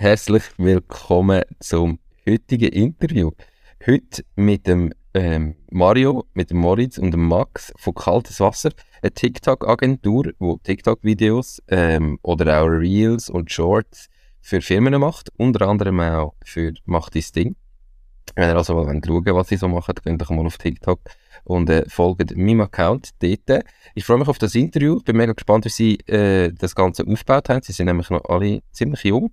herzlich willkommen zum heutigen Interview. Heute mit dem ähm, Mario, mit dem Moritz und dem Max von Kaltes Wasser, eine TikTok-Agentur, die TikTok-Videos ähm, oder auch Reels und Shorts für Firmen macht, unter anderem auch für Macht dein Ding. Wenn ihr also mal schauen was sie so machen, könnt ihr mal auf TikTok und äh, folgt meinem Account dort. Ich freue mich auf das Interview, bin mega gespannt, wie sie äh, das Ganze aufgebaut haben. Sie sind nämlich noch alle ziemlich jung,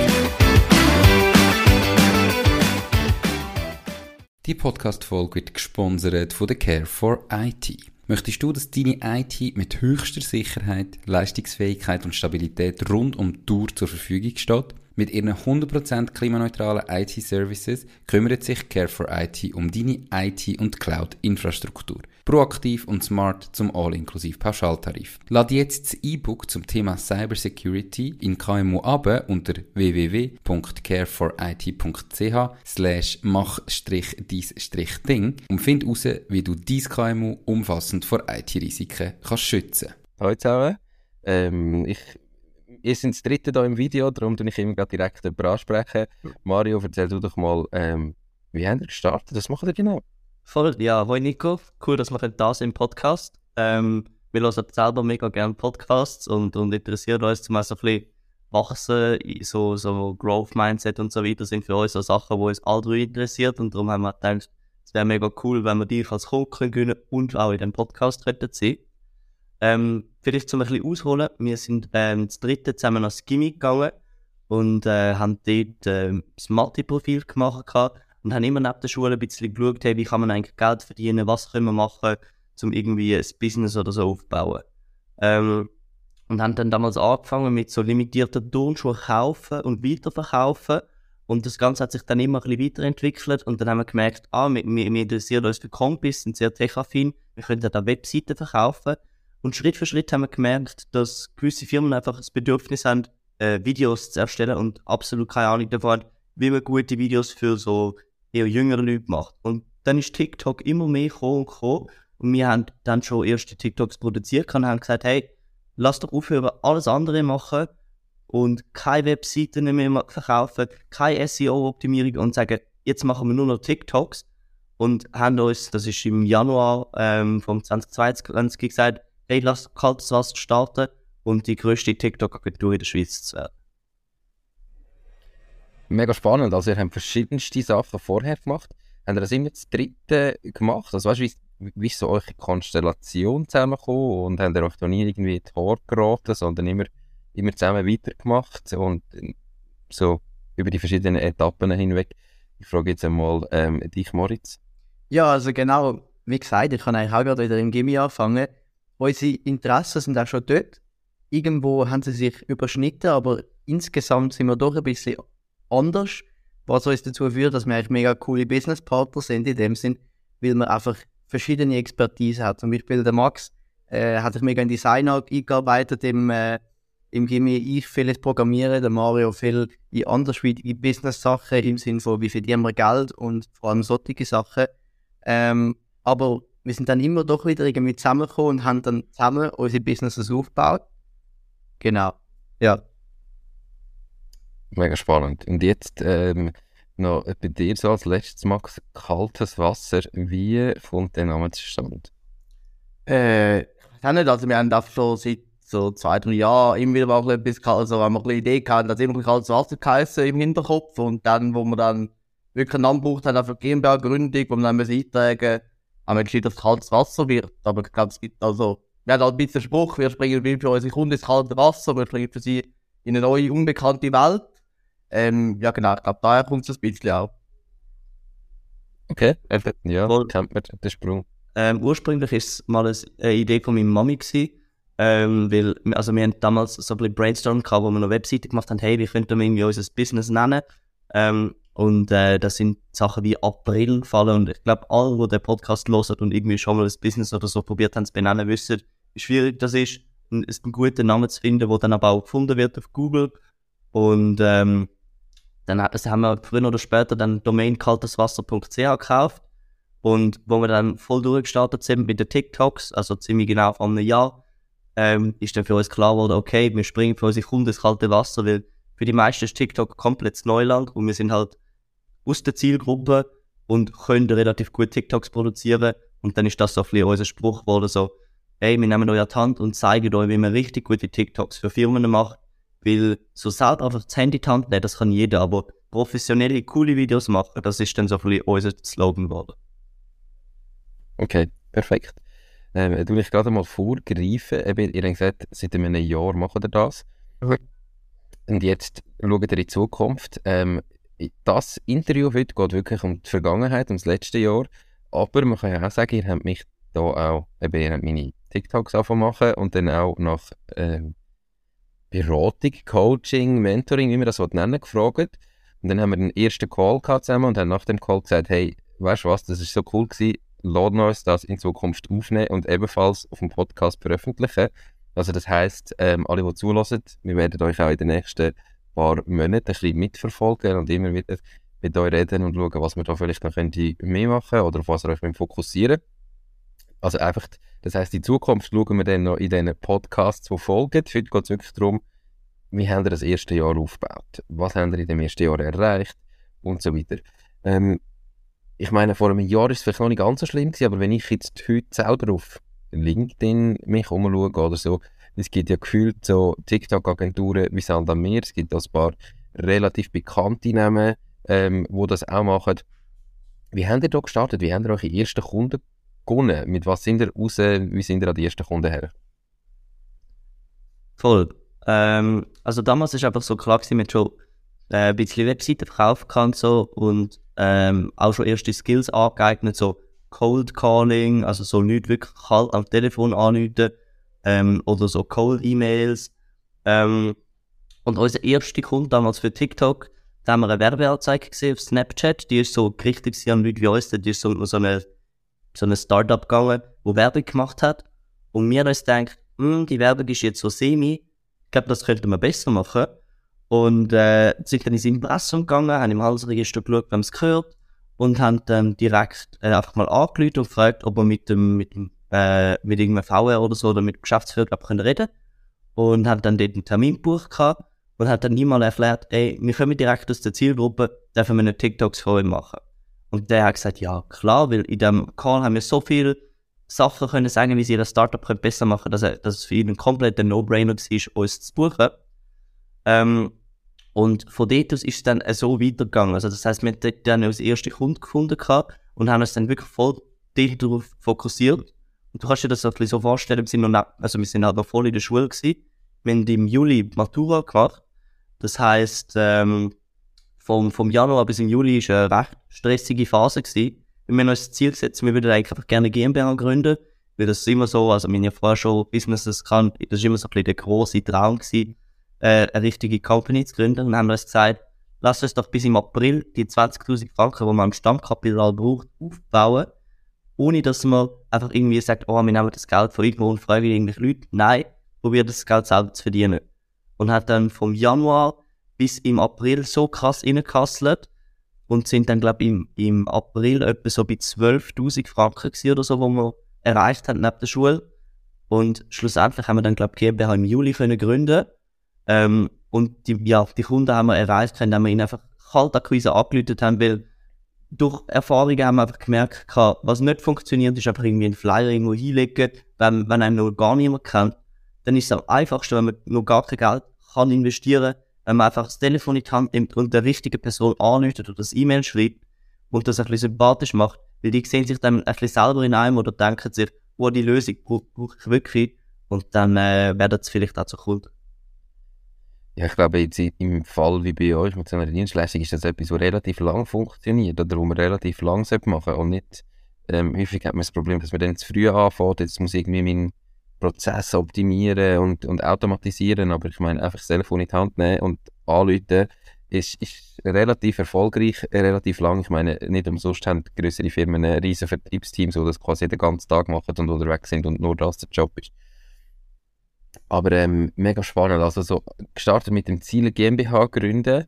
Die Podcast-Folge wird gesponsert von der Care for IT. Möchtest du, dass deine IT mit höchster Sicherheit, Leistungsfähigkeit und Stabilität rund um die Tour zur Verfügung steht? Mit ihren 100% klimaneutralen IT-Services kümmert sich Care for IT um deine IT- und Cloud-Infrastruktur. Proaktiv und smart zum All-inklusiv Pauschaltarif. Lade jetzt das E-Book zum Thema Cybersecurity in KMU ab unter www.careforit.ch slash mach-dies-ding und find heraus, wie du dein KMU umfassend vor IT-Risiken kannst schützen. Hallo zusammen. Ähm, ich ihr seid das dritte hier im Video, darum tue ich immer direkt darüber ansprechen. Mario, erzähl du doch mal, ähm, wie habt ihr gestartet? Was macht ihr genau? Voll, ja, hoi Nico. Cool, dass wir da sind im Podcast. Ähm, wir hören selber mega gerne Podcasts und, und interessieren uns zum so ein bisschen wachsen, so, so Growth Mindset und so weiter sind für uns so Sachen, die uns alle drei interessiert und darum haben wir gedacht, es wäre mega cool, wenn wir dich als Kunden gewinnen und auch in dem Podcast sein ähm, vielleicht zum ein bisschen ausholen. Wir sind ähm, das dritte zusammen ans Gimmick gegangen und äh, haben dort äh, das Mathe-Profil gemacht gehabt und haben immer neben der Schule ein bisschen geschaut, hey, wie kann man eigentlich Geld verdienen, was können wir machen, um irgendwie ein Business oder so aufzubauen. Ähm, und haben dann damals angefangen mit so limitierten Turnschuhen kaufen und weiterverkaufen. Und das Ganze hat sich dann immer ein bisschen weiterentwickelt und dann haben wir gemerkt, ah, wir, wir, interessieren uns für Compis, sind sehr tech-affin, wir können da Webseiten verkaufen und Schritt für Schritt haben wir gemerkt, dass gewisse Firmen einfach das Bedürfnis haben, äh, Videos zu erstellen und absolut keine Ahnung davon wie man gute Videos für so eher jüngere Leute macht. Und dann ist TikTok immer mehr gekommen und gekommen. Und wir haben dann schon erste TikToks produziert und haben gesagt, hey, lass doch aufhören, alles andere machen und keine Webseiten mehr verkaufen, keine SEO-Optimierung und sagen, jetzt machen wir nur noch TikToks. Und haben uns, das ist im Januar ähm, vom 2022 gesagt, hey, lass kaltes Wasser starten und die größte TikTok-Agentur in der Schweiz zu werden. Mega spannend. Also, ihr habt verschiedenste Sachen vorher gemacht. Habt ihr das immer das dritte gemacht? Also, weißt du, wie, ist so eure Konstellation zusammengekommen? Und habt ihr euch da nie irgendwie in die geraten, sondern immer, immer zusammen weitergemacht und so über die verschiedenen Etappen hinweg? Ich frage jetzt einmal ähm, dich, Moritz. Ja, also genau, wie gesagt, ich kann eigentlich auch gerade wieder im Gimmi anfangen unsere Interessen sind auch schon dort. Irgendwo haben sie sich überschnitten, aber insgesamt sind wir doch ein bisschen anders, was uns dazu führt, dass wir eigentlich mega coole Businesspartner sind in dem Sinn, weil wir einfach verschiedene Expertise haben. Zum Beispiel der Max äh, hat sich mega in Design eingearbeitet im, äh, im Gimmi. Ich vieles programmieren, der Mario viel in andersweitige Business-Sachen im Sinne von, wie verdienen wir Geld und vor allem solche Sachen. Ähm, aber wir sind dann immer doch wieder irgendwie zusammengekommen und haben dann zusammen unsere Businesses aufgebaut. Genau, ja. Mega spannend. Und jetzt ähm, noch bei dir so als letztes, Max, kaltes Wasser. Wie kommt der Name zustande? Äh, nicht, also wir haben das schon seit so zwei, drei Jahren immer wieder mal etwas, also haben wir eine Idee gehabt, dass immer kaltes Wasser geheißen im Hinterkopf und dann, wo wir dann wirklich einen Namen braucht haben, auf GmbH-Gründung, wo wir dann eintragen haben wir entschieden, dass es kaltes Wasser wird. Aber ich glaube, es gibt also, wir haben halt ein bisschen Spruch, wir springen für unsere Kunden ins kalte Wasser, wir springen für sie in eine neue, unbekannte Welt. Ähm, ja, genau, ich glaube, daher kommt es ein bisschen auch. Okay, ja, Voll. kennt man den Sprung. Ähm, ursprünglich war es mal eine Idee von meiner Mami. Gewesen, ähm, weil, also wir haben damals so ein bisschen Brainstorm gehabt, wo wir eine Webseite gemacht haben, hey, wie könnten wir irgendwie unser Business nennen? Ähm, Und äh, das sind Sachen wie April fallen. Und ich glaube, alle, die den Podcast hören und irgendwie schon mal ein Business oder so probiert haben zu benennen, wissen, wie schwierig das ist, einen, einen guten Namen zu finden, der dann aber auch gefunden wird auf Google. Und ähm, dann haben wir früher oder später dann Domain kalteswasser.ch gekauft. Und wo wir dann voll durchgestartet sind mit den TikToks, also ziemlich genau vor einem Jahr, ähm, ist dann für uns klar geworden, okay, wir springen für unsere Kunden ins kalte Wasser, weil für die meisten ist TikTok komplett Neuland und wir sind halt aus der Zielgruppe und können relativ gut TikToks produzieren. Und dann ist das so ein bisschen unser Spruch geworden, so, hey, wir nehmen euch an die Hand und zeigen euch, wie man richtig gute TikToks für Firmen macht. Weil so selber einfach das Handy in die Hand nehmen, das kann jeder, aber professionelle, coole Videos machen, das ist dann so ein bisschen unser Slogan geworden. Okay, perfekt. Ähm, du ich gerade mal vorgreifen. Eben, ihr habt gesagt, seit einem Jahr macht ihr das. Mhm. Und jetzt schaut ihr in die Zukunft. Ähm, das Interview heute geht wirklich um die Vergangenheit, um das letzte Jahr. Aber man kann ja auch sagen, ihr habt mich da auch, eben, ihr habt meine TikToks angefangen machen und dann auch nach ähm, Beratung, Coaching, Mentoring, wie man das nennen will, gefragt. Und dann haben wir den ersten Call gehabt zusammen und haben nach dem Call gesagt, hey, weißt du was, das ist so cool gewesen, laden uns das in Zukunft aufnehmen und ebenfalls auf dem Podcast veröffentlichen. Also das heisst, ähm, alle, die zulassen, wir werden euch auch in den nächsten paar Monaten ein bisschen mitverfolgen und immer wieder mit euch reden und schauen, was wir da vielleicht noch mehr machen oder auf was ihr euch wollt fokussieren Also einfach, das heisst, in Zukunft schauen wir dann noch in diesen Podcasts, die folgen. Heute geht es wirklich darum, wie habt ihr das erste Jahr aufgebaut? Was habt ihr in dem ersten Jahr erreicht? Und so weiter. Ähm, ich meine, vor einem Jahr ist es vielleicht noch nicht ganz so schlimm gewesen, aber wenn ich jetzt heute selber auf LinkedIn mich umschaue oder so, es gibt ja gefühlt so TikTok-Agenturen wie Sandamer, es gibt auch ein paar relativ bekannte Namen, ähm, die das auch machen. Wie habt ihr da gestartet? Wie habt ihr eure ersten Kunden gewonnen? Mit was sind ihr raus? Wie sind ihr an die ersten Kunden her? Voll. Ähm, also damals ist einfach so klar gewesen, mit schon äh, ein bisschen Webseiten verkaufen kann so und ähm, auch schon erste Skills angeeignet, so Cold Calling, also so nicht wirklich kalt am Telefon anrufen ähm, oder so Cold E-Mails. Ähm, und unser erster Kunde damals für TikTok, da haben wir eine Werbeanzeige gesehen auf Snapchat, die ist so gerichtet an Leute wie uns, die ist so, so eine, so eine Startup gegangen, wo Werbung gemacht hat. Und haben uns gedacht, hm, die Werbung ist jetzt so semi, ich glaube, das könnte man besser machen. Und äh, sind dann ins Impressum gegangen, haben im Halsregister geschaut, wem es gehört und haben dann direkt äh, einfach mal angerufen und gefragt, ob wir mit dem, mit dem, äh, mit irgendeinem VR oder so oder mit dem Geschäftsführer glaub, können reden und haben dann dort einen Termin gebucht gehabt und hat dann niemand erklärt, ey, wir kommen direkt aus der Zielgruppe, dürfen wir nicht TikToks euch machen. Und der hat gesagt, ja, klar, weil in dem Call haben wir so viele Sachen können sagen, wie sie das Startup können besser machen, dass, er, dass es für ihn ein kompletter No-Brainer war, uns zu buchen. Ähm, und von dort aus ist es dann so weitergegangen. Also das heißt, wir haben dann als erste Kunden gefunden gehabt und haben uns dann wirklich voll darauf fokussiert. Und du kannst dir das ein bisschen so vorstellen, wir sind, noch, ne- also wir sind halt noch voll in der Schule gewesen. Wir haben im Juli Matura gemacht. Das heißt, ähm, vom, vom Januar bis im Juli ist eine recht stressige Phase gewesen. Wir haben uns das Ziel gesetzt, wir würden eigentlich einfach gerne eine GmbH gründen. Weil das ist immer so, also ja vorher schon Businesses gekannt, das ist immer so ein bisschen der große Traum gewesen, äh, eine richtige Company zu gründen. Und haben uns gesagt, lass uns doch bis im April die 20.000 Franken, die man am Stammkapital braucht, aufbauen. Ohne dass man einfach irgendwie sagt, oh, wir nehmen das Geld von irgendwo und fragen irgendwelche Leute. Nein, probiert das Geld selber zu verdienen. Und hat dann vom Januar bis im April so krass reingekasselt und sind dann, glaube ich, im, im April etwa so bei 12.000 Franken oder so, wo wir erreicht haben neben der Schule. Und schlussendlich haben wir dann, glaube ich, GmbH im Juli können gründen. Ähm, und die, ja, die Kunden haben wir erreicht, indem wir ihnen einfach Kaltakquise angelötet haben, weil durch Erfahrungen haben wir einfach gemerkt, was nicht funktioniert, ist einfach irgendwie einen Flyer irgendwo hinlegen, wenn, wenn einem noch gar niemand kennt. Dann ist es am einfachsten, wenn man noch gar kein Geld kann investieren, wenn man einfach das Telefon in die Hand nimmt und der richtige Person anruft oder das E-Mail schreibt und das ein bisschen sympathisch macht, weil die sehen sich dann ein bisschen selber in einem oder denken sich, oh, die Lösung brauche brauch ich wirklich und dann äh, werden sie vielleicht auch zu Kunden. Ja, ich glaube, jetzt im Fall wie bei euch mit so einer Dienstleistung ist das etwas, das relativ lang funktioniert oder wo man relativ lang machen sollte und nicht ähm, häufig hat man das Problem, dass man dann zu früh anfängt, jetzt muss irgendwie meinen Prozess optimieren und, und automatisieren, aber ich meine, einfach das Telefon in die Hand nehmen und anrufen ist, ist relativ erfolgreich, relativ lang. Ich meine, nicht umsonst haben größere Firmen ein riesen Vertriebsteam, so das quasi den ganzen Tag machen und unterwegs sind und nur das der Job ist. Aber ähm, mega spannend. Also so gestartet mit dem Ziel GmbH gründen,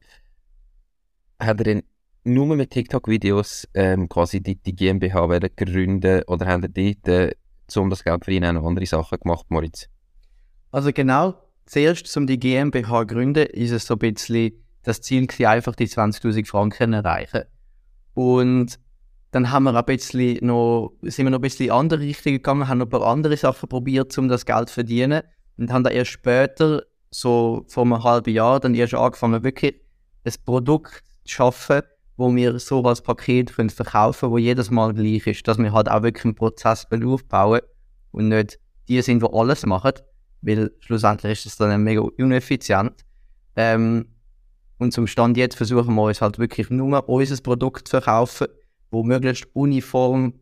hat er dann nur mit TikTok-Videos ähm, quasi die, die GmbH gründen oder haben dort, äh, um das Geld ihn auch andere Sachen gemacht, Moritz? Also genau, zuerst um die GmbH zu gründen, ist es so ein bisschen das Ziel gewesen, einfach die 20.000 Franken erreichen. Und dann haben wir ein bisschen noch, sind wir noch ein bisschen in andere Richtungen gegangen, haben noch ein paar andere Sachen probiert, um das Geld zu verdienen. Und haben dann erst später, so vor einem halben Jahr, dann erst angefangen, wirklich ein Produkt zu schaffen, wo wir so als Paket können verkaufen können, wo jedes Mal gleich ist. Dass wir halt auch wirklich einen Prozess aufbauen und nicht die sind, die alles machen, weil schlussendlich ist es dann mega ineffizient. Ähm, und zum Stand jetzt versuchen wir uns halt wirklich nur unser Produkt zu verkaufen, wo möglichst uniform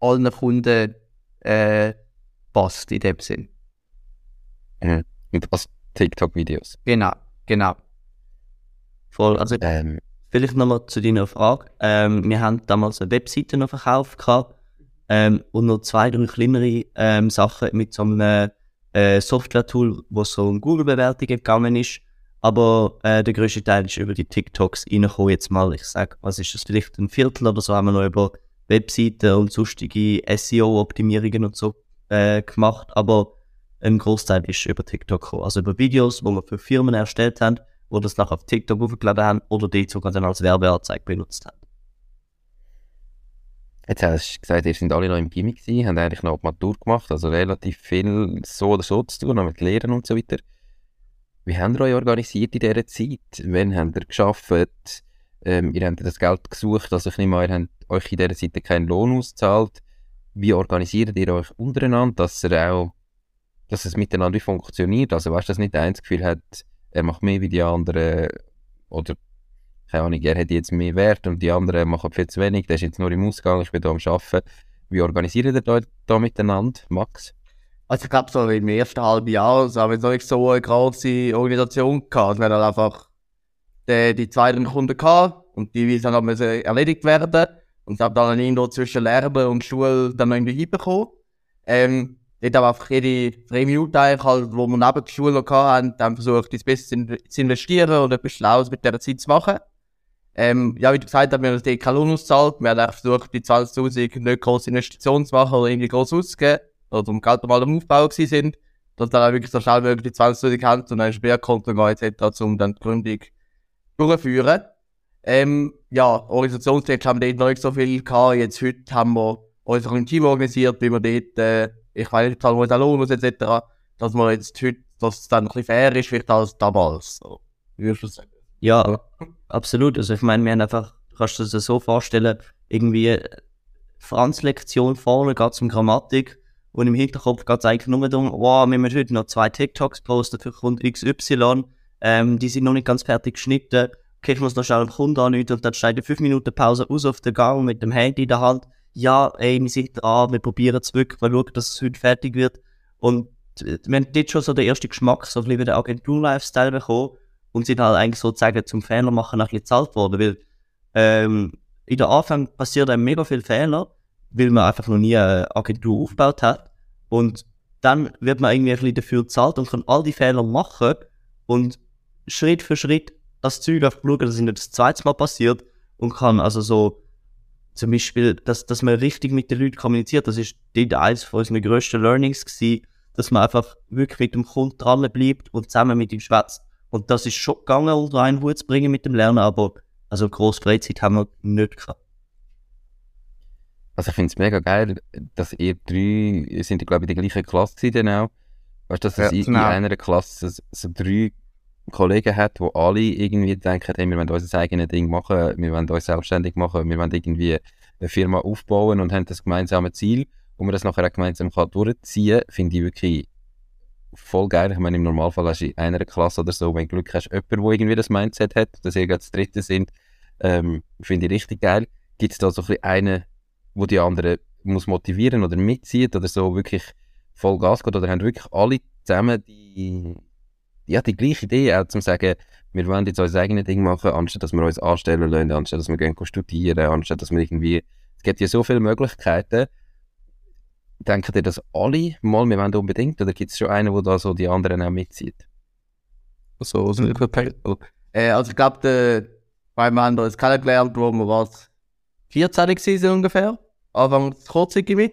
allen Kunden äh, passt in dem Sinn. Mhm. Und als TikTok-Videos. Genau, genau. Voll. Also, Ähm, vielleicht nochmal zu deiner Frage. Ähm, wir haben damals eine Webseite noch verkauft gehabt, ähm, und noch zwei, drei kleinere ähm, Sachen mit so einem äh, Software-Tool, wo so um Google-Bewertungen gegangen ist. Aber äh, der größte Teil ist über die TikToks reingekommen. Jetzt mal, ich sag, was ist das, vielleicht ein Viertel oder so, haben wir noch über Webseiten und sonstige SEO-Optimierungen und so äh, gemacht. Aber ein Großteil ist über TikTok gekommen. Also über Videos, wo wir für Firmen erstellt haben, wo das nachher auf TikTok hochgeladen haben oder die sogar dann als Werbeanzeige benutzt haben. Jetzt hast du gesagt, ihr seid alle noch im Gimmick gewesen, habt eigentlich noch die Matur gemacht, also relativ viel so oder so zu tun, noch mit Lehren und so weiter. Wie habt ihr euch organisiert in dieser Zeit? Wann habt ihr geschafft? Ähm, ihr habt das Geld gesucht, also ich nehme an, ihr habt euch in dieser Zeit keinen Lohn ausgezahlt. Wie organisiert ihr euch untereinander, dass ihr auch, dass es miteinander funktioniert? Also weißt du, dass nicht eins Gefühl hat, er macht mehr wie die anderen oder keine Ahnung, er hat jetzt mehr Wert und die anderen machen viel zu wenig, der ist jetzt nur im Ausgang, ich bin da am Arbeiten. Wie organisiert ihr da, da miteinander, Max? Also ich glaube, so im ersten halben Jahr also haben wir noch nicht so eine große Organisation gehabt. Also wir haben einfach die, die zwei, drei Kunden gehabt und die müssen dann müssen erledigt werden. Und ich habe dann irgendwo zwischen Lernen und Schule dann irgendwie hinbekommen. Ähm, wir einfach jede drei Minuten eigentlich halt, wo wir neben der Schule hatten, dann versucht, das Beste zu investieren und etwas Schlaues mit dieser Zeit zu machen. Ähm, ja, wie du gesagt hast, wir haben uns keinen Lohn ausgezahlt. Wir haben einfach versucht, die 20.000 nicht große Investitionen zu machen oder irgendwie groß auszugeben. Oder um Geld mal am Aufbau gewesen sind. Dass dann auch wirklich so schnell möglich die 20.000 haben und dann ein Sperrkonto gehen etc., um dann die Gründung durchzuführen. Ähm, ja, organisationstechnisch haben wir dort noch nicht so viel gehabt. Jetzt heute haben wir uns ein Team organisiert, wie wir dort, äh, ich weiß nicht, zahlen uns auch Lohn aus etc., dass wir jetzt heute, dass es dann ein bisschen fair ist, vielleicht als damals. So, würdest du sagen? Ja, absolut. Also ich meine, wir haben einfach, du kannst dir das so vorstellen, irgendwie Franz-Lektion vorne geht zum Grammatik und im Hinterkopf geht es eigentlich nur darum, wow, wir müssen heute noch zwei TikToks posten für Kunden XY, ähm, die sind noch nicht ganz fertig geschnitten, okay, ich muss noch schnell einen Kunden anrufen und dann steht eine 5 Minuten Pause aus auf der Gang mit dem Handy in der Hand. Ja, ey, wir sind dran, wir probieren es wirklich, wir schauen, dass es heute fertig wird. Und äh, wir haben dort schon so den ersten Geschmack, so ein bisschen der Agentur-Lifestyle bekommen und sind halt eigentlich sozusagen zum Fehler machen ein bisschen gezahlt worden, weil ähm, in der Anfang passiert einem mega viel Fehler, weil man einfach noch nie eine Agentur aufgebaut hat und dann wird man irgendwie ein bisschen dafür gezahlt und kann all die Fehler machen und Schritt für Schritt das Zeug einfach schauen, dass es nicht das zweite Mal passiert und kann also so zum Beispiel, dass, dass man richtig mit den Leuten kommuniziert, das ist dort eines von unseren grössten Learnings gewesen, dass man einfach wirklich mit dem Kunden dran bleibt und zusammen mit ihm schwätzt. Und das ist schon gegangen, unter einen Hut zu bringen mit dem Lernen, aber also grosse Freizeit haben wir nicht gehabt. Also ich finde es mega geil, dass ihr drei, ihr sind glaube ich in der gleichen Klasse dann auch. Weißt du, dass es Ja, in, in genau. einer Klasse so, so drei Kollegen hat, wo alle irgendwie denken, hey, wir wollen unser eigenes Ding machen, wir wollen uns selbstständig machen, wir wollen irgendwie eine Firma aufbauen und haben das gemeinsame Ziel und man das nachher auch gemeinsam kann durchziehen kann, finde ich wirklich voll geil. Ich meine, im Normalfall hast du in einer Klasse oder so, wenn du Glück hast, jemanden, der irgendwie das Mindset hat, dass ihr gerade das Dritte sind, ähm, finde ich richtig geil. Gibt es da so ein einen, wo die anderen muss motivieren oder mitzieht oder so wirklich voll Gas geht oder haben wirklich alle zusammen die, ja, die gleiche Idee, auch zum sagen, wir wollen jetzt unser eigenes Ding machen, anstatt dass wir uns anstellen lassen, anstatt dass wir gehen studieren, anstatt dass wir irgendwie, es gibt ja so viele Möglichkeiten. Denken ihr, dass alle mal, wir wollen unbedingt, oder gibt es schon einen, der da so die anderen auch mitzieht? So, so äh, also ich glaube, der, weil wir haben uns kennengelernt, wo wir was 14 waren ungefähr, Anfang kurz irgendwie.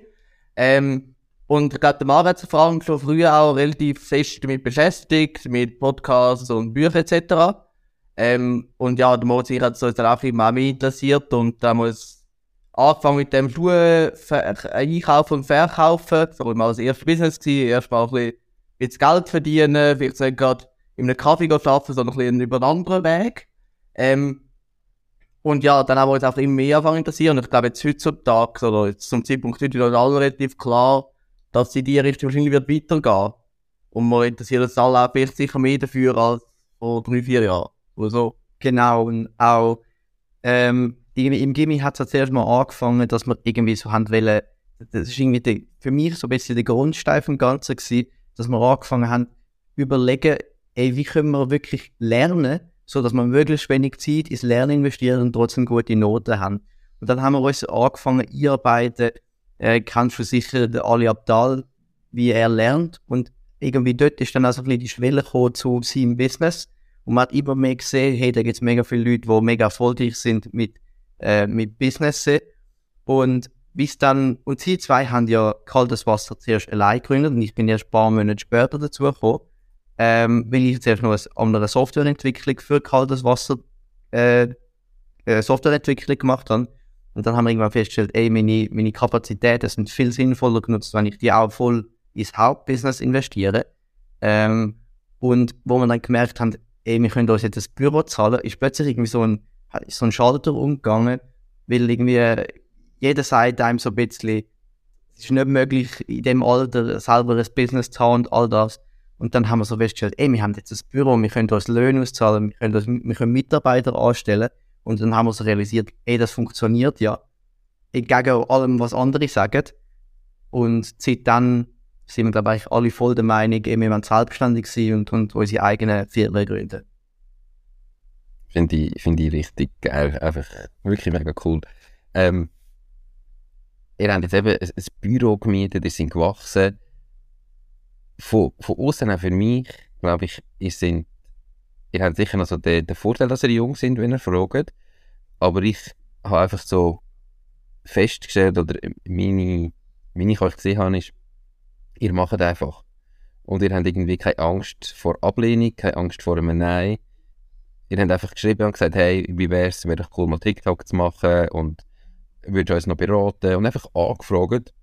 Ähm, und ich glaube, der Mann hat sich schon früher auch relativ fest damit beschäftigt, mit Podcasts und Büchern etc. Ähm, und ja, der Moritz hat uns dann auch immer mehr interessiert und da uns angefangen mit dem Schuhe einkaufen und verkaufen. Das war mal das erste Business gewesen, erstmal ein bisschen, Geld verdienen, vielleicht nicht gerade in einem Kaffee arbeiten, sondern ein bisschen über einen anderen Weg. Ähm, und ja, dann haben wir uns einfach immer mehr anfangen interessieren. Und ich glaube, jetzt heutzutage, oder jetzt zum Zeitpunkt heute, ist allen relativ klar, dass sie in die Richtung wahrscheinlich wird weitergehen. Und wir interessieren uns alle auch sicher mehr dafür als vor drei, vier Jahren. Oder so. Genau, und auch ähm, im Gimmi hat es zuerst mal angefangen, dass wir irgendwie so haben wollen, das ist irgendwie die, für mich so ein bisschen der Grundstein vom Ganzen gewesen, dass wir angefangen haben, überlegen, ey, wie können wir wirklich lernen, so dass wir möglichst wenig Zeit ins Lernen investieren und trotzdem gute Noten haben. Und dann haben wir uns angefangen, einarbeiten, äh, sicher den Ali Abdal, wie er lernt. Und irgendwie dort ist dann also ein bisschen die Schwelle gekommen zu seinem Business. Und man hat immer mehr gesehen, hey, da gibt es mega viele Leute, die mega erfolgreich sind mit, äh, mit Business. Und bis dann, und sie zwei haben ja kaltes Wasser zuerst allein gegründet und ich bin erst ein paar Monate später dazu gekommen, ähm, weil ich zuerst noch eine, eine Softwareentwicklung für kaltes Wasser äh, äh, Softwareentwicklung gemacht habe. Und dann haben wir irgendwann festgestellt, ey, meine, meine Kapazitäten sind viel sinnvoller genutzt, wenn ich die auch voll ins Hauptbusiness investiere. Ähm, und wo wir dann gemerkt haben, ey, wir können uns jetzt das Büro zahlen, ist plötzlich irgendwie so ein, so ein Schalter umgegangen, weil irgendwie jeder sagt einem so ein bisschen, es ist nicht möglich, in dem Alter selber ein Business zu haben und all das. Und dann haben wir so festgestellt, ey, wir haben jetzt das Büro, wir können uns Löhne auszahlen, wir können, wir können Mitarbeiter anstellen. Und dann haben wir so realisiert, ey, das funktioniert ja. Entgegen allem, was andere sagen. Und seitdem sind wir, glaube ich, alle voll der Meinung, ey, wir wollen selbstständig sein und, und unsere eigenen Firmen gründen. Finde ich, find ich richtig geil. Einfach wirklich mega cool. Ähm, ihr habt jetzt eben ein, ein Büro gemietet, ihr sind gewachsen. Von, von außen auch für mich, glaube ich, ihr sind ihr habt sicher noch so den, den Vorteil, dass ihr jung sind, wenn ihr fragt. Aber ich habe einfach so festgestellt, oder meine, meine ich euch gesehen habe, ist, ihr macht einfach. Und ihr habt irgendwie keine Angst vor Ablehnung, keine Angst vor einem Nein. Ihr habt einfach geschrieben und gesagt, hey, wie wäre es, wäre cool, mal TikTok zu machen und würdet uns noch beraten und einfach angefragt.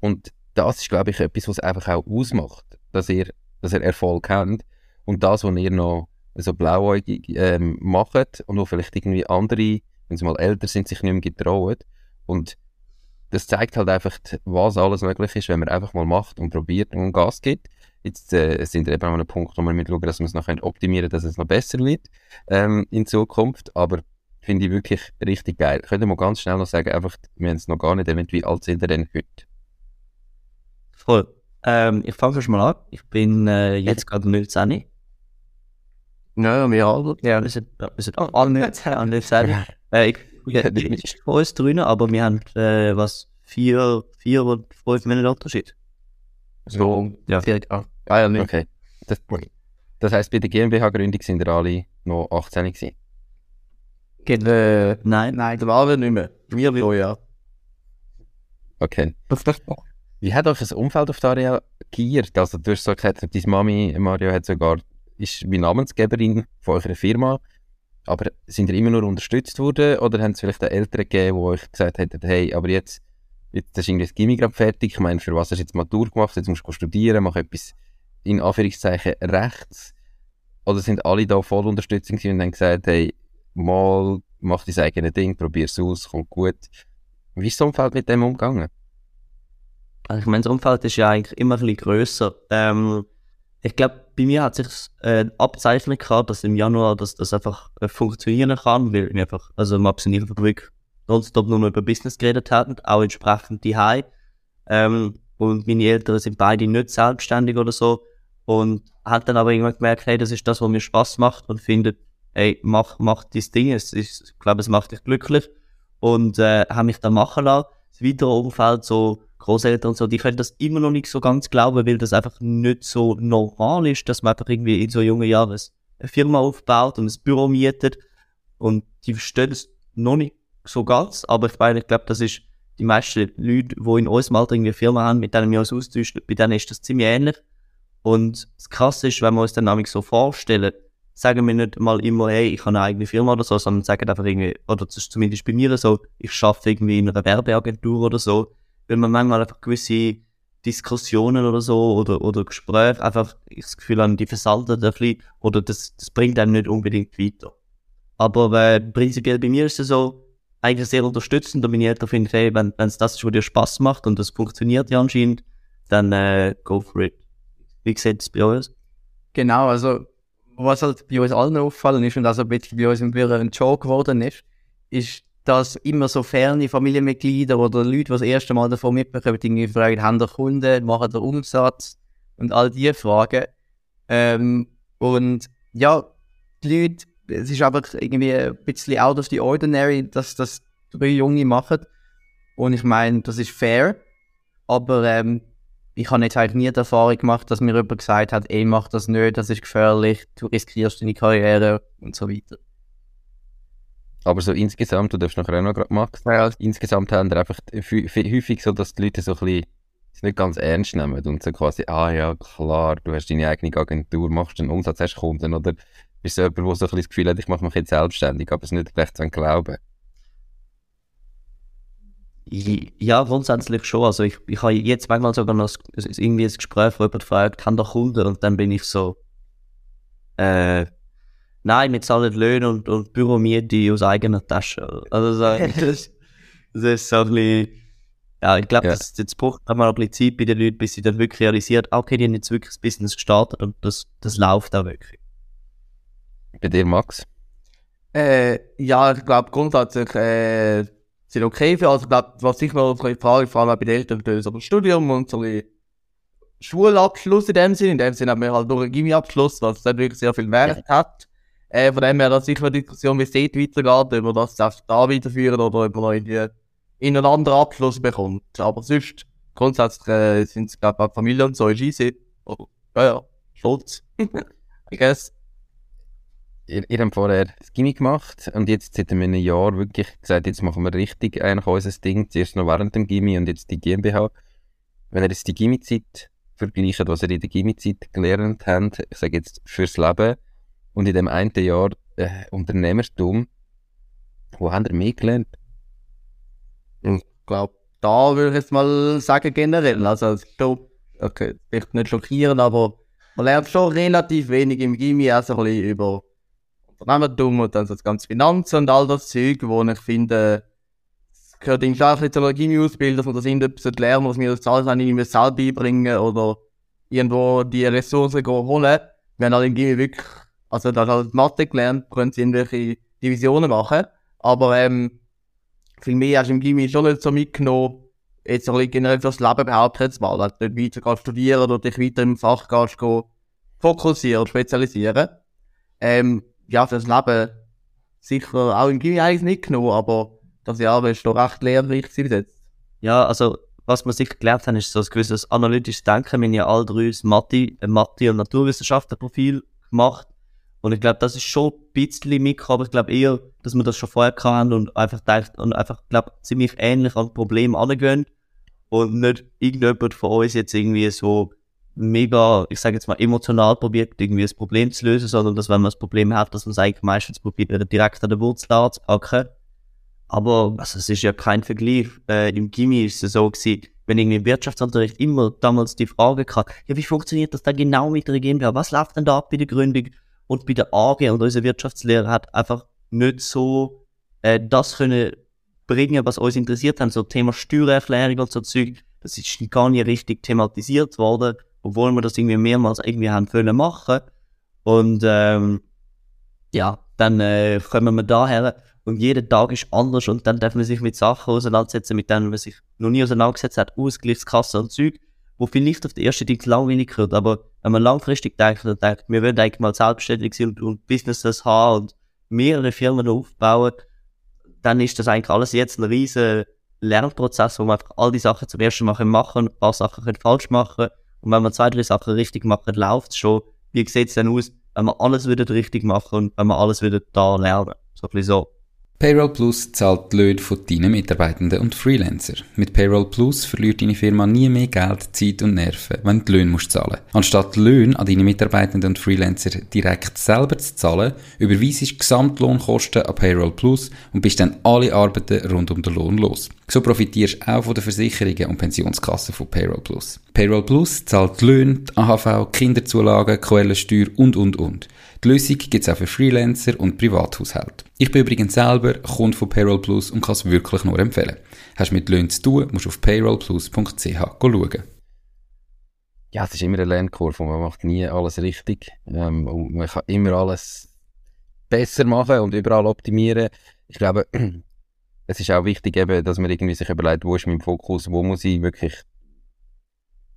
Und das ist, glaube ich, etwas, was einfach auch ausmacht, dass ihr, dass ihr Erfolg habt. Und das, was ihr noch so blauäugig ähm, macht und wo vielleicht irgendwie andere, wenn sie mal älter sind, sich nicht mehr getrauen. Und das zeigt halt einfach, was alles möglich ist, wenn man einfach mal macht und probiert und Gas gibt. Jetzt äh, sind wir eben an einem Punkt, wo wir mit schauen, dass wir es noch optimieren können, dass es noch besser wird ähm, in Zukunft. Aber finde ich wirklich richtig geil. Könnt ihr mal ganz schnell noch sagen, einfach, wir haben es noch gar nicht erwähnt, wie alt sind ihr denn heute? Voll. Ähm, ich fange schon mal an. Ich bin äh, jetzt gerade 19. Ja, wir alle. Ja, wir sind, wir sind alle nicht, alle nicht sagen. Äh, ich nicht von uns drinnen, aber wir haben, äh, was, vier, vier oder fünf Monate Unterschied. So, Ja. vier Jahre. Ah, ja, nicht. Okay. Das, das heisst, bei der GmbH-Gründung sind alle noch 18 gewesen? Geht, Äh, nein. nein, der Marvin nicht mehr. Wir so, ja. Okay. Wie hat euch das Umfeld auf das reagiert? Also du hast so gesagt, deine Mami, Mario, hat sogar, ist wie Namensgeberin von eurer Firma. Aber sind ihr immer nur unterstützt worden oder haben es vielleicht auch Eltern gegeben, die euch gesagt hätten, hey, aber jetzt, jetzt ist irgendwie das Gimmi gerade fertig, ich meine, für was hast du jetzt Matur gemacht, jetzt musst du studieren, mach etwas in Anführungszeichen rechts. Oder sind alle da voll Unterstützung gewesen und haben gesagt, hey, mal, mach dein eigenes Ding, probier es aus, kommt gut. Wie ist das Umfeld mit dem umgegangen? Also ich meine, das Umfeld ist ja eigentlich immer ein bisschen grösser. Ähm, ich glaube, bei mir hat sich äh, abzeichnet gehabt, dass im Januar dass das einfach äh, funktionieren kann, weil wir einfach, also einfach wirklich nonstop nur noch über Business geredet hatten, auch entsprechend die Ähm, und meine Eltern sind beide nicht selbstständig oder so. Und hat dann aber irgendwann gemerkt, hey, das ist das, was mir Spaß macht und findet, hey, mach, mach dein Ding, es ist, ich glaube, es macht dich glücklich. Und äh, habe mich dann machen lassen. Das weitere Umfeld, so Großeltern und so, die können das immer noch nicht so ganz glauben, weil das einfach nicht so normal ist, dass man einfach irgendwie in so jungen Jahren eine Firma aufbaut und ein Büro mietet. Und die verstehen es noch nicht so ganz, aber ich meine, ich glaube, das ist die meisten Leute, die in unserem Alter irgendwie eine Firma haben, mit denen wir uns austauschen, bei denen ist das ziemlich ähnlich. Und das Krasse ist, wenn wir uns dann so vorstellen, sagen wir nicht mal immer, hey, ich habe eine eigene Firma oder so, sondern sagen einfach irgendwie, oder das ist zumindest bei mir so, ich arbeite irgendwie in einer Werbeagentur oder so, weil man manchmal einfach gewisse Diskussionen oder so oder, oder Gespräche einfach ich das Gefühl habe, die versalten ein bisschen oder das, das bringt einem nicht unbedingt weiter. Aber äh, prinzipiell bei mir ist es so, eigentlich sehr unterstützend und meine Eltern finden, hey, wenn es das ist, was dir Spaß macht und das funktioniert ja anscheinend, dann äh, go for it. Wie sieht es bei euch? Genau, also was halt bei uns allen auffallen ist und also ein bisschen bei uns im Büro ein Joke geworden ist, ist, dass immer so ferne Familienmitglieder oder Leute, die das erste Mal davon mitbekommen, irgendwie fragen, haben der Kunden, machen der Umsatz und all diese Fragen. Ähm, und ja, die Leute, es ist einfach irgendwie ein bisschen out of the ordinary, dass das drei Junge machen. Und ich meine, das ist fair, aber ähm, ich habe jetzt eigentlich nie die Erfahrung gemacht, dass mir jemand gesagt hat, ey, mach das nicht, das ist gefährlich, du riskierst deine Karriere und so weiter. Aber so insgesamt, du darfst nachher auch noch gerade machen, Ja. insgesamt haben wir einfach häufig so, dass die Leute so ein bisschen es nicht ganz ernst nehmen und so quasi, ah ja, klar, du hast deine eigene Agentur, machst einen Umsatz, hast Kunden oder bist du jemand, der so ein bisschen das Gefühl hat, ich mache mich jetzt selbstständig, aber es nicht recht dran glauben. Ja, grundsätzlich schon. Also ich, ich habe jetzt manchmal sogar noch irgendwie ein Gespräch, wo jemand fragt, kann der Kunde? Und dann bin ich so, äh, nein, wir zahlen Löhne und, und Büromiete aus eigener Tasche. Also so, das, das ist so ein bisschen, ja, ich glaube, Ja. das, das braucht auch mal ein bisschen Zeit bei den Leuten, bis sie dann wirklich realisieren, okay, die haben jetzt wirklich das Business gestartet und das, das läuft auch wirklich. Bei dir, Max? Äh, ja, ich glaube grundsätzlich äh, sind okay für. Also ich glaube, was ich noch so ein frage, vor allem auch bei den Eltern, das so das Studium und so ein bisschen Schulabschluss in dem Sinn. In dem Sinn haben wir halt nur einen Gimmi-Abschluss, was dann wirklich sehr viel Wert hat. Äh, von dem her, dass sicher eine Diskussion, wie es dort weitergeht, ob wir das da weiterführen oder ob man noch in, die, in einen anderen Abschluss bekommt. Aber sonst, grundsätzlich äh, sind es, glaube ich, Familie und so, ist easy. Oh, ja, ja, stolz. I guess. Ihr, ihr habt vorher das Gimmick gemacht und jetzt seit einem Jahr wirklich gesagt, jetzt machen wir richtig eigentlich unser Ding. Zuerst noch während dem Gimmi und jetzt die GmbH. Wenn ihr jetzt die Gimmi-Zeit vergleicht, was ihr in der Gimmi-Zeit gelernt habt, ich sage jetzt fürs Leben und in dem einen Jahr äh, Unternehmertum, wo habt ihr mehr gelernt? Ich glaube, da würde ich jetzt mal sagen, generell. Also, ist schon, okay, vielleicht nicht schockieren, aber man lernt schon relativ wenig im Gimmi, also ein bisschen über Unternehmertum und dann so das ganze Finanzen und all das Zeug, wo ich finde, es gehört irgendwie auch nicht zu einer Gimmi-Ausbildung, dass man das irgendwie lernen was mir das alles an irgendwie selber beibringen oder irgendwo die Ressourcen holen. Wir haben halt im Gimmi wirklich, also da halt Mathe gelernt, können sie irgendwelche Divisionen machen, aber ähm, viel mehr hast du im Gimmi schon nicht so mitgenommen, jetzt ein bisschen generell fürs Leben behauptet jetzt mal, dass du nicht weiter studieren oder dich weiter im Fach kannst fokussieren spezialisieren. Ähm, ja, fürs Leben sicher auch im Gimmi eigentlich nicht genommen, aber das Jahr ist doch recht lehrreich bis jetzt. Ja, also, was wir sicher gelernt haben, ist so ein gewisses analytisches Denken. Wir haben ja alle drei das Mathe, ein Mathe- und Naturwissenschaftenprofil gemacht. Und ich glaube, das ist schon ein bisschen mitgekommen, aber ich glaube eher, dass wir das schon vorher kannten und einfach und einfach, glaube ziemlich ähnlich an Probleme angehen. Und nicht irgendjemand von uns jetzt irgendwie so mega, ich sage jetzt mal, emotional probiert, irgendwie ein Problem zu lösen, sondern dass, wenn man das Problem hat, dass man es eigentlich meistens probiert, direkt an der Wurzel anzupacken. Aber also, es ist ja kein Vergleich. Äh, Im Gimmi ist es so gewesen, wenn irgendwie im Wirtschaftsunterricht immer damals die Frage kam, ja, wie funktioniert das da genau mit der GmbH? Was läuft denn da ab bei der Gründung und bei der AG? Und unser Wirtschaftslehrer hat einfach nicht so äh, das können bringen, was uns interessiert haben, so Thema Steuererklärung und so Zeug. Das ist gar nicht richtig thematisiert worden, obwohl wir das irgendwie mehrmals irgendwie haben können machen. Und ähm, ja, dann äh, kommen wir daher und jeder Tag ist anders und dann darf man sich mit Sachen auseinandersetzen, mit denen man sich noch nie auseinandergesetzt hat, Ausgleichskasse und Zeug. Wo vielleicht auf den ersten Blick langweilig wird, aber wenn man langfristig denkt und denkt, wir wollen eigentlich mal selbstständig sein und, und Businesses haben und mehrere Firmen aufbauen, dann ist das eigentlich alles jetzt ein riesen Lernprozess, wo man einfach all die Sachen zum ersten Mal machen ein paar Sachen können falsch machen und wenn man zwei, drei Sachen richtig macht, läuft es schon. Wie sieht es denn aus, wenn man alles wieder richtig machen und wenn man alles wieder da lernen? So ein bisschen so. Payroll Plus zahlt die Löhne von deinen Mitarbeitenden und Freelancer. Mit Payroll Plus verliert deine Firma nie mehr Geld, Zeit und Nerven, wenn du die Löhne musst zahlen Anstatt die Löhne an deine Mitarbeitenden und Freelancer direkt selber zu zahlen, überweisest du Gesamtlohnkosten an Payroll Plus und bist dann alle Arbeiten rund um den Lohn los. So profitierst du auch von den Versicherungen und Pensionskassen von Payroll Plus. Payroll Plus zahlt die Löhne, die AHV, Kinderzulagen, Quellensteuer und, und, und. Die Lösung gibt es auch für Freelancer und Privathaushalte. Ich bin übrigens selber Kunde von Payroll Plus und kann es wirklich nur empfehlen. Hast du mit Löhnen zu tun, musst du auf payrollplus.ch schauen. Ja, es ist immer eine Lernkurve. Man macht nie alles richtig. Ähm, man kann immer alles besser machen und überall optimieren. Ich glaube, es ist auch wichtig, eben, dass man irgendwie sich überlegt, wo ist mein Fokus, wo muss ich wirklich,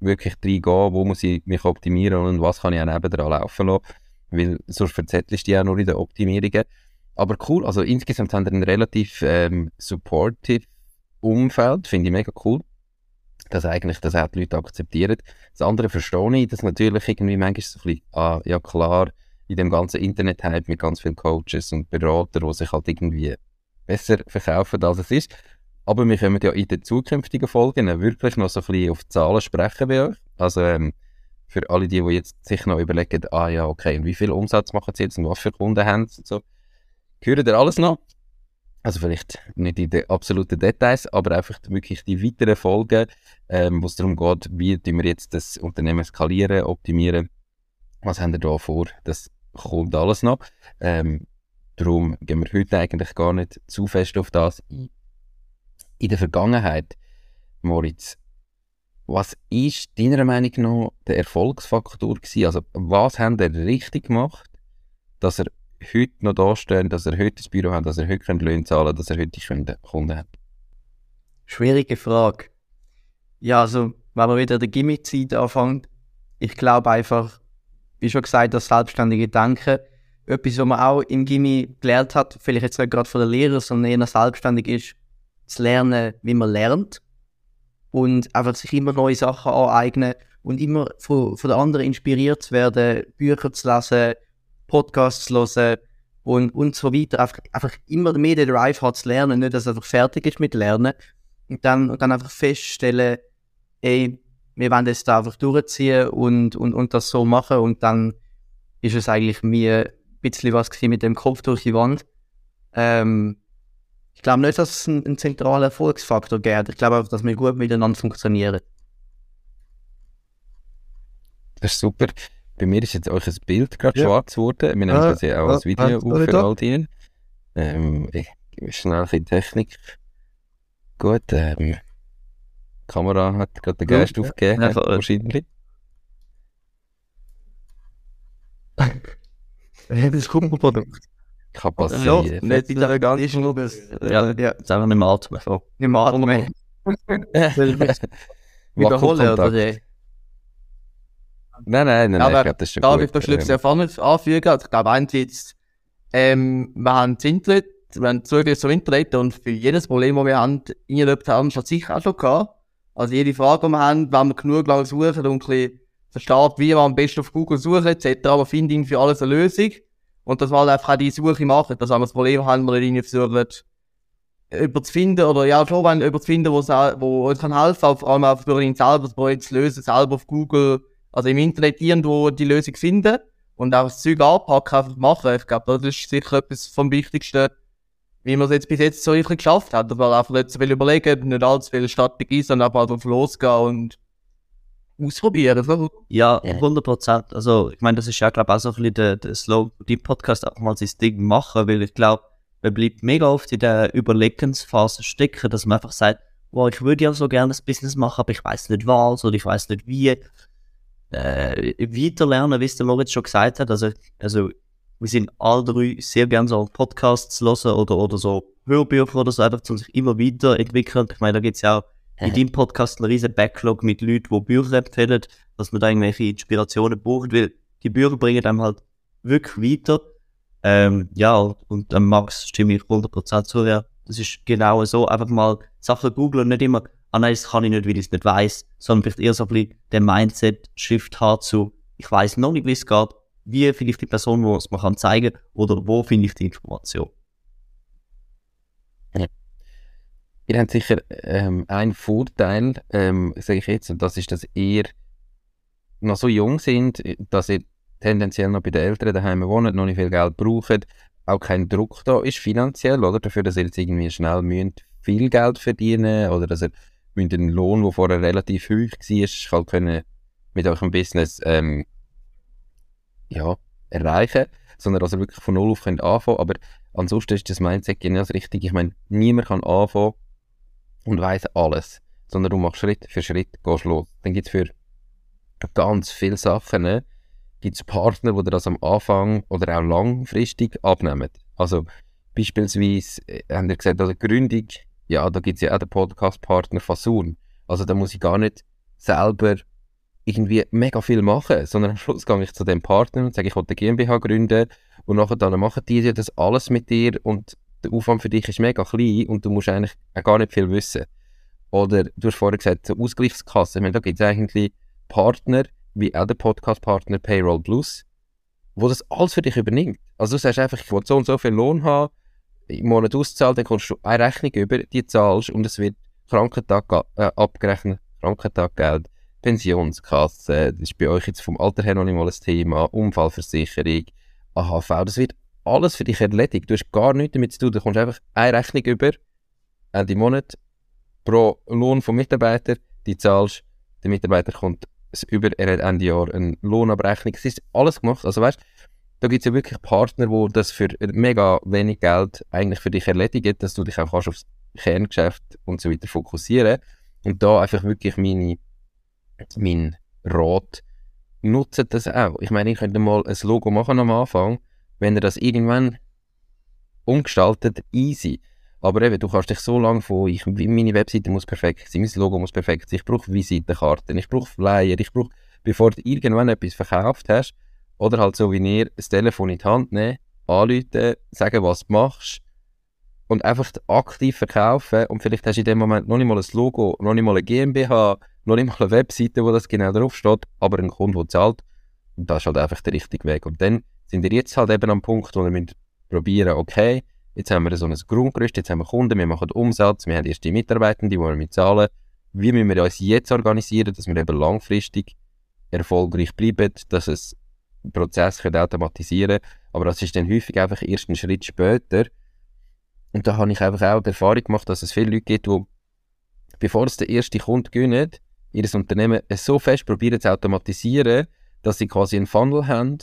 wirklich reingehen, wo muss ich mich optimieren und was kann ich auch nebendran laufen lassen weil sonst verzettelst du auch nur in den Optimierungen. Aber cool, also insgesamt haben wir ein relativ ähm, supportive Umfeld, finde ich mega cool, dass eigentlich das auch die Leute akzeptieren. Das andere verstehe ich, dass natürlich irgendwie manchmal so ein bisschen, ah, ja klar, in dem ganzen Internet-Hype mit ganz vielen Coaches und Beratern, die sich halt irgendwie besser verkaufen, als es ist. Aber wir können ja in den zukünftigen Folgen wirklich noch so ein bisschen auf Zahlen sprechen bei euch. Also ähm, für alle die, die jetzt sich noch überlegen, ah ja, okay, und wie viel Umsatz machen sie jetzt und was für Kunden haben sie und so. Hören ihr alles noch? Also vielleicht nicht in den absoluten Details, aber einfach wirklich die weiteren Folgen, ähm, wo es darum geht, wie wir jetzt das Unternehmen skalieren, optimieren. Was haben wir da vor? Das kommt alles noch. Ähm, darum gehen wir heute eigentlich gar nicht zu fest auf das In der Vergangenheit, Moritz, was ist deiner Meinung nach der Erfolgsfaktor gewesen? Also, was haben ihr richtig gemacht, dass er heute noch da steht, dass er heute das Büro hat, dass er heute Löhne zahlen kann, dass er heute Kunden, Kunden hat? Schwierige Frage. Ja, also, wenn man wieder der Gimmick-Zeit anfängt, ich glaube einfach, wie schon gesagt, das selbstständige Denken, etwas, was man auch im Gimmi gelernt hat, vielleicht jetzt nicht gerade von den Lehrern, sondern eher selbstständig ist, zu lernen, wie man lernt und einfach sich immer neue Sachen aneignen und immer von, von den anderen inspiriert zu werden, Bücher zu lesen, Podcasts zu hören und, und so weiter. Einfach, einfach immer mehr den Drive hat zu lernen, nicht, dass er einfach fertig ist mit Lernen. Und dann, und dann einfach feststellen, ey, wir wollen das da einfach durchziehen und, und, und das so machen und dann ist es eigentlich mir ein bisschen was mit dem Kopf durch die Wand. Ähm, ich glaube nicht, dass es einen, einen zentralen Erfolgsfaktor gibt. Ich glaube einfach, dass wir gut miteinander funktionieren. Das ist super. Bei mir ist jetzt euch ein Bild gerade ja. schwarz geworden. Wir nehmen ah, das ja auch als Video ah, auf für all die. Ähm, ich gebe schnell in Technik. Gut, ähm, die Kamera hat gerade den Geist ja, aufgegeben, ja, wahrscheinlich. das ist Kupferprodukt. Kann passieren. Ja, nicht in der ganzen Ja, ja. Jetzt einfach nicht mehr atmen. So. Nicht mehr atmen. Wiederholen oder Nein, nein, nein, aber ich glaube, das ist schon da gut. Da will ich sehr vorne anfügen. Also, ich glaube, einerseits, ähm, wir haben das Internet, wir haben Zugriff zum Internet und für jedes Problem, das wir haben, innerhalb haben wir sicher auch schon gehabt. Also jede Frage, die wir haben, wenn wir genug lang suchen und ein bisschen versteht, wie man am besten auf Google suchen etc., aber finden für alles eine Lösung. Und dass wir halt einfach auch die Suche machen, dass wenn wir das Problem haben, wir nicht versuchen, über zu finden, oder ja, schon, wenn über zu finden, wo, wo uns kann helfen, vor allem auch für ihn selber, das Projekt zu lösen, selber auf Google, also im Internet irgendwo die Lösung finden und auch das Zeug anpacken, einfach machen. Ich glaube, das ist sicher etwas vom Wichtigsten, wie man es jetzt bis jetzt so richtig geschafft hat. Dass man einfach nicht so viel überlegen, nicht allzu viel Strategie, sondern einfach drauf losgehen und ausprobieren. So. Ja, 100 Prozent. Also, ich meine, das ist ja, glaube ich, auch so ein bisschen der, der Slogan, die Podcast auch mal sein Ding machen, weil ich glaube, man bleibt mega oft in der Überlegensphase stecken, dass man einfach sagt, wow, ich würde ja so gerne ein Business machen, aber ich weiß nicht was oder ich weiß nicht wie. Äh, weiterlernen, wie es der Moritz schon gesagt hat, also, also wir sind alle drei sehr gerne so Podcasts hören oder, oder so Hörbücher oder so, einfach um sich immer weiterentwickeln. Ich meine, da gibt es ja auch in deinem Podcast einen riesen Backlog mit Leuten, die Bücher empfehlen, dass man da irgendwelche Inspirationen braucht, weil die Bücher bringen einem halt wirklich weiter. Ähm, ja, und dann Max stimme ich 100% zu, ja. Das ist genau so. Einfach mal Sachen googeln und nicht immer, ah nein, das kann ich nicht, weil ich es nicht weiß, sondern vielleicht eher so ein bisschen den Mindset-Shift haben zu, ich weiß noch nicht, wie es geht, wie finde ich die Person, wo es mir kann zeigen oder wo finde ich die Information. Ihr habt sicher ähm, einen Vorteil, ähm, sage ich jetzt, und das ist, dass ihr noch so jung sind, dass ihr tendenziell noch bei den Eltern daheim wohnt, noch nicht viel Geld braucht, auch kein Druck da ist finanziell, oder? Dafür, dass ihr jetzt irgendwie schnell müsst, viel Geld verdienen oder dass ihr müsst einen Lohn, der vorher relativ hoch war, halt können mit eurem Business ähm, ja, erreichen, sondern dass ihr wirklich von null auf könnt anfangen. Aber ansonsten ist das Mindset genau das Richtige. Ich meine, niemand kann anfangen und weiß alles, sondern du machst Schritt für Schritt, gehst los. Dann gibt es für ganz viele Sachen, ne, gibt es Partner, die das am Anfang oder auch langfristig abnehmen. Also beispielsweise, äh, haben wir gesagt, also Gründung, ja, da gibt es ja auch den Podcast-Partner Fasun. Also da muss ich gar nicht selber irgendwie mega viel machen, sondern am Schluss gehe ich zu dem Partner und sage, ich will eine GmbH gründen und nachher dann machen die das alles mit dir und der Aufwand für dich ist mega klein und du musst eigentlich auch gar nicht viel wissen. Oder du hast vorher gesagt, so Ausgleichskasse, ich meine, da gibt es eigentlich Partner, wie auch der Podcast-Partner Payroll Plus, wo das alles für dich übernimmt. Also du sagst einfach, ich will so und so viel Lohn haben, im Monat auszahlen, dann kommst du eine Rechnung über, die zahlst und es wird Krankentag äh, abgerechnet, Krankentaggeld, Pensionskasse, das ist bei euch jetzt vom Alter her noch nicht mal ein Thema, Unfallversicherung, AHV, das wird alles für dich erledigt. Du hast gar nichts damit zu tun. Du kommst einfach eine Rechnung über, Ende Monat, pro Lohn vom Mitarbeiter, die zahlst, der Mitarbeiter kommt über, er hat Ende Jahr eine Lohnabrechnung. Es ist alles gemacht. Also weißt, da gibt es ja wirklich Partner, die das für mega wenig Geld eigentlich für dich erledigen, dass du dich auch kannst aufs Kerngeschäft und so weiter fokussieren. Und da einfach wirklich meine, mein Rat, nutzt das auch. Ich meine, ich könnte mal ein Logo machen am Anfang, wenn ihr das irgendwann umgestaltet, easy. Aber eben, du kannst dich so lange von, ich, meine Webseite muss perfekt sein, mein Logo muss perfekt sein, ich brauche Visitenkarten, ich brauche Flyer, ich brauche, bevor du irgendwann etwas verkauft hast, oder halt so wie ihr, das Telefon in die Hand nehmen, anrufen, sagen, was du machst, und einfach aktiv verkaufen und vielleicht hast du in dem Moment noch nicht mal ein Logo, noch nicht mal eine GmbH, noch nicht mal eine Webseite, wo das genau drauf steht, aber ein Kunde, der zahlt. Und das ist halt einfach der richtige Weg. Und dann sind wir jetzt halt eben am Punkt, wo wir probieren, okay, jetzt haben wir so ein Grundgerüst, jetzt haben wir Kunden, wir machen Umsatz, wir haben erste Mitarbeitende, die wollen wir zahlen. Wie müssen wir uns jetzt organisieren, dass wir eben langfristig erfolgreich bleiben, dass es Prozess können automatisieren aber das ist dann häufig einfach erst ein Schritt später. Und da habe ich einfach auch die Erfahrung gemacht, dass es viele Leute gibt, die, bevor es der erste Kunde gönnt, ihr Unternehmen so fest probieren zu automatisieren, dass sie quasi einen Funnel haben,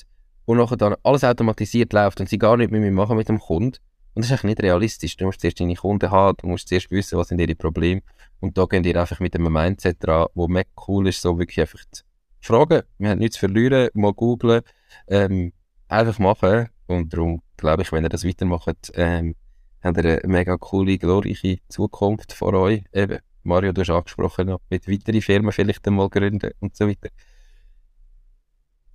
wo nachher dann alles automatisiert läuft und sie gar nicht mehr machen mit dem Kunden. Und das ist eigentlich nicht realistisch. Du musst zuerst deine Kunden haben, du musst zuerst wissen, was sind ihre Probleme. Und da gehen ihr einfach mit einem Mindset dran, wo mega cool ist, so wirklich einfach zu fragen. Wir haben nichts zu verlieren, mal googlen, ähm, einfach machen. Und darum glaube ich, wenn ihr das weitermacht, ähm, habt ihr eine mega coole, glorreiche Zukunft vor euch. Eben, Mario, du hast angesprochen, mit weiteren Firmen vielleicht einmal gründen und so weiter.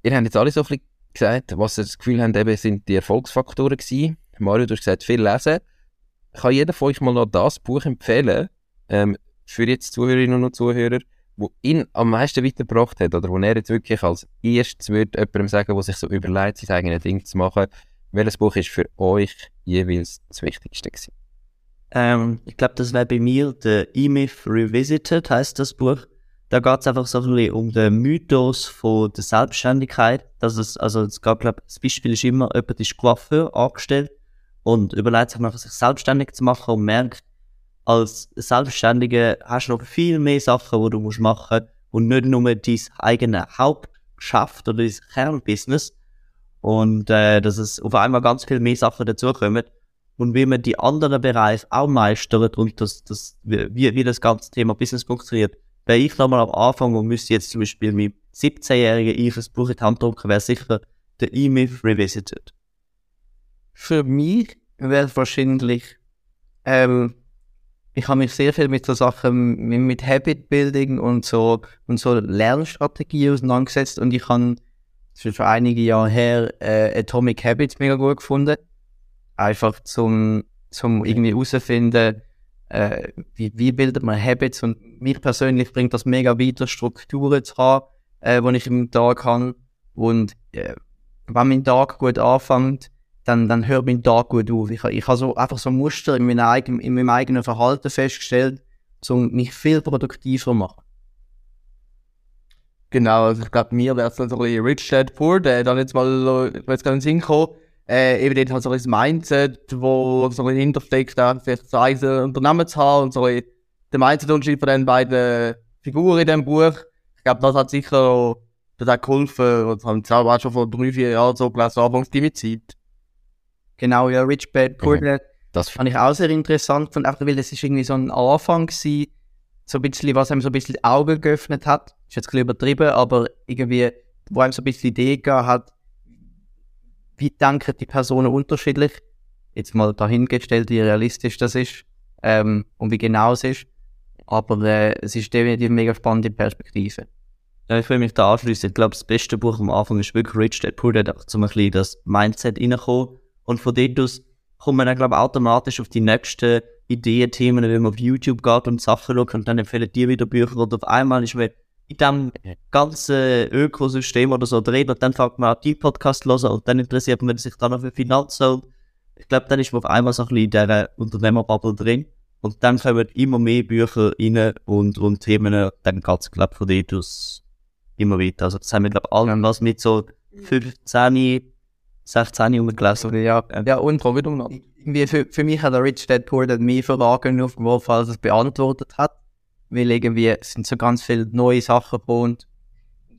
Ihr habt jetzt alle so bisschen gesagt, was ihr das Gefühl habt, eben sind die Erfolgsfaktoren gewesen. Mario, du hast gesagt, viel lesen. Kann jeder von euch mal noch das Buch empfehlen, ähm, für jetzt Zuhörerinnen und Zuhörer, wo ihn am meisten weitergebracht hat, oder wo er jetzt wirklich als erstes würde jemandem sagen, der sich so überlegt, sein eigenes Ding zu machen, welches Buch ist für euch jeweils das Wichtigste gewesen? Ähm, ich glaube, das wäre bei mir der E-Myth Revisited, heißt das Buch. Da geht es einfach so ein bisschen um den Mythos von der Selbstständigkeit. Dass es, also es geht, glaub, das Beispiel ist immer, jemand ist Coiffeur angestellt und überlegt sich nachher, sich selbstständig zu machen und merkt, als Selbstständige hast du noch viel mehr Sachen, die du musst machen musst und nicht nur dein eigenes Hauptgeschäft oder dein Kernbusiness. Und äh, dass es auf einmal ganz viel mehr Sachen dazukommen und wie man die anderen Bereiche auch meistert und das, das, wie, wie das ganze Thema Business funktioniert. Wenn ich nochmal am Anfang und müsste jetzt zum Beispiel mit 17-jährigen ich ein Buch in die Hand drucken, wäre sicher der E-Myth Revisited. Für mich wäre wahrscheinlich ähm, ich habe mich sehr viel mit so Sachen, mit, Habit Building und so, und so Lernstrategie auseinandergesetzt und ich habe schon vor einigen Jahren her äh, Atomic Habits mega gut gefunden. Einfach zum, zum irgendwie herausfinden, äh, wie, wie bildet man Habits und mich persönlich bringt das mega weiter, Strukturen zu haben, äh, die ich im Tag habe und äh, wenn mein Tag gut anfängt, dann, dann hört mein Tag gut auf. Ich, ich habe so einfach so Muster in, meinem eigenen, in meinem eigenen Verhalten festgestellt, um mich viel produktiver zu machen. Genau, also ich glaube, mir wäre es ein bisschen Rich Dad Poor Dad, dann jetzt mal, ich weiß gar nicht in den Sinn gekommen, äh, eben dort halt so ein das Mindset, wo so ein hintersteckt, da vielleicht so ein Unternehmen zu haben und so ein der Mindset-Unterschied von den beiden Figuren in diesem Buch. Ich glaube, das hat sicher das hat geholfen, und haben selber auch schon vor drei, vier Jahren so gelesen, anfangs die Zeit. Genau, ja, Rich Bad Poor Mhm. Dad Das fand ich auch sehr interessant, von einfach, weil das ist irgendwie so ein Anfang gewesen, so ein bisschen, was einem so ein bisschen die Augen geöffnet hat. Ist jetzt ein bisschen übertrieben, aber irgendwie, wo einem so ein bisschen die Idee gegeben hat, wie denken die Personen unterschiedlich. Jetzt mal dahingestellt, wie realistisch das ist ähm, und wie genau es ist. Aber äh, es ist definitiv eine mega spannende Perspektive. Ja, ich will mich da anschließen. Ich glaube, das beste Buch am Anfang ist wirklich Rich Dad Poor Dad, zum ein bisschen das Mindset reinkommen. Und von dort aus kommt man dann, glaube ich, automatisch auf die nächsten Ideen, Themen, wenn man auf YouTube geht und Sachen schaut und dann empfehlen die wieder Bücher und auf einmal ist man in diesem ganzen Ökosystem oder so drin und dann fängt man an, die Podcast zu hören und dann interessiert man sich dann noch für Finanzen und ich glaube, dann ist man auf einmal so ein bisschen in dieser Unternehmerbubble drin und dann kommen immer mehr Bücher rein und, und Themen, dann geht es, glaube ich, von dort aus immer weiter. Also das haben wir, glaube ich, alle was mit so 15, 16 rumgelesen. Ja, ja und Komm wieder um. irgendwie für, für mich hat der Rich Dad Poor Dad mehr Fragen aufgeworfen, als es beantwortet hat. Weil irgendwie sind so ganz viele neue Sachen gekommen und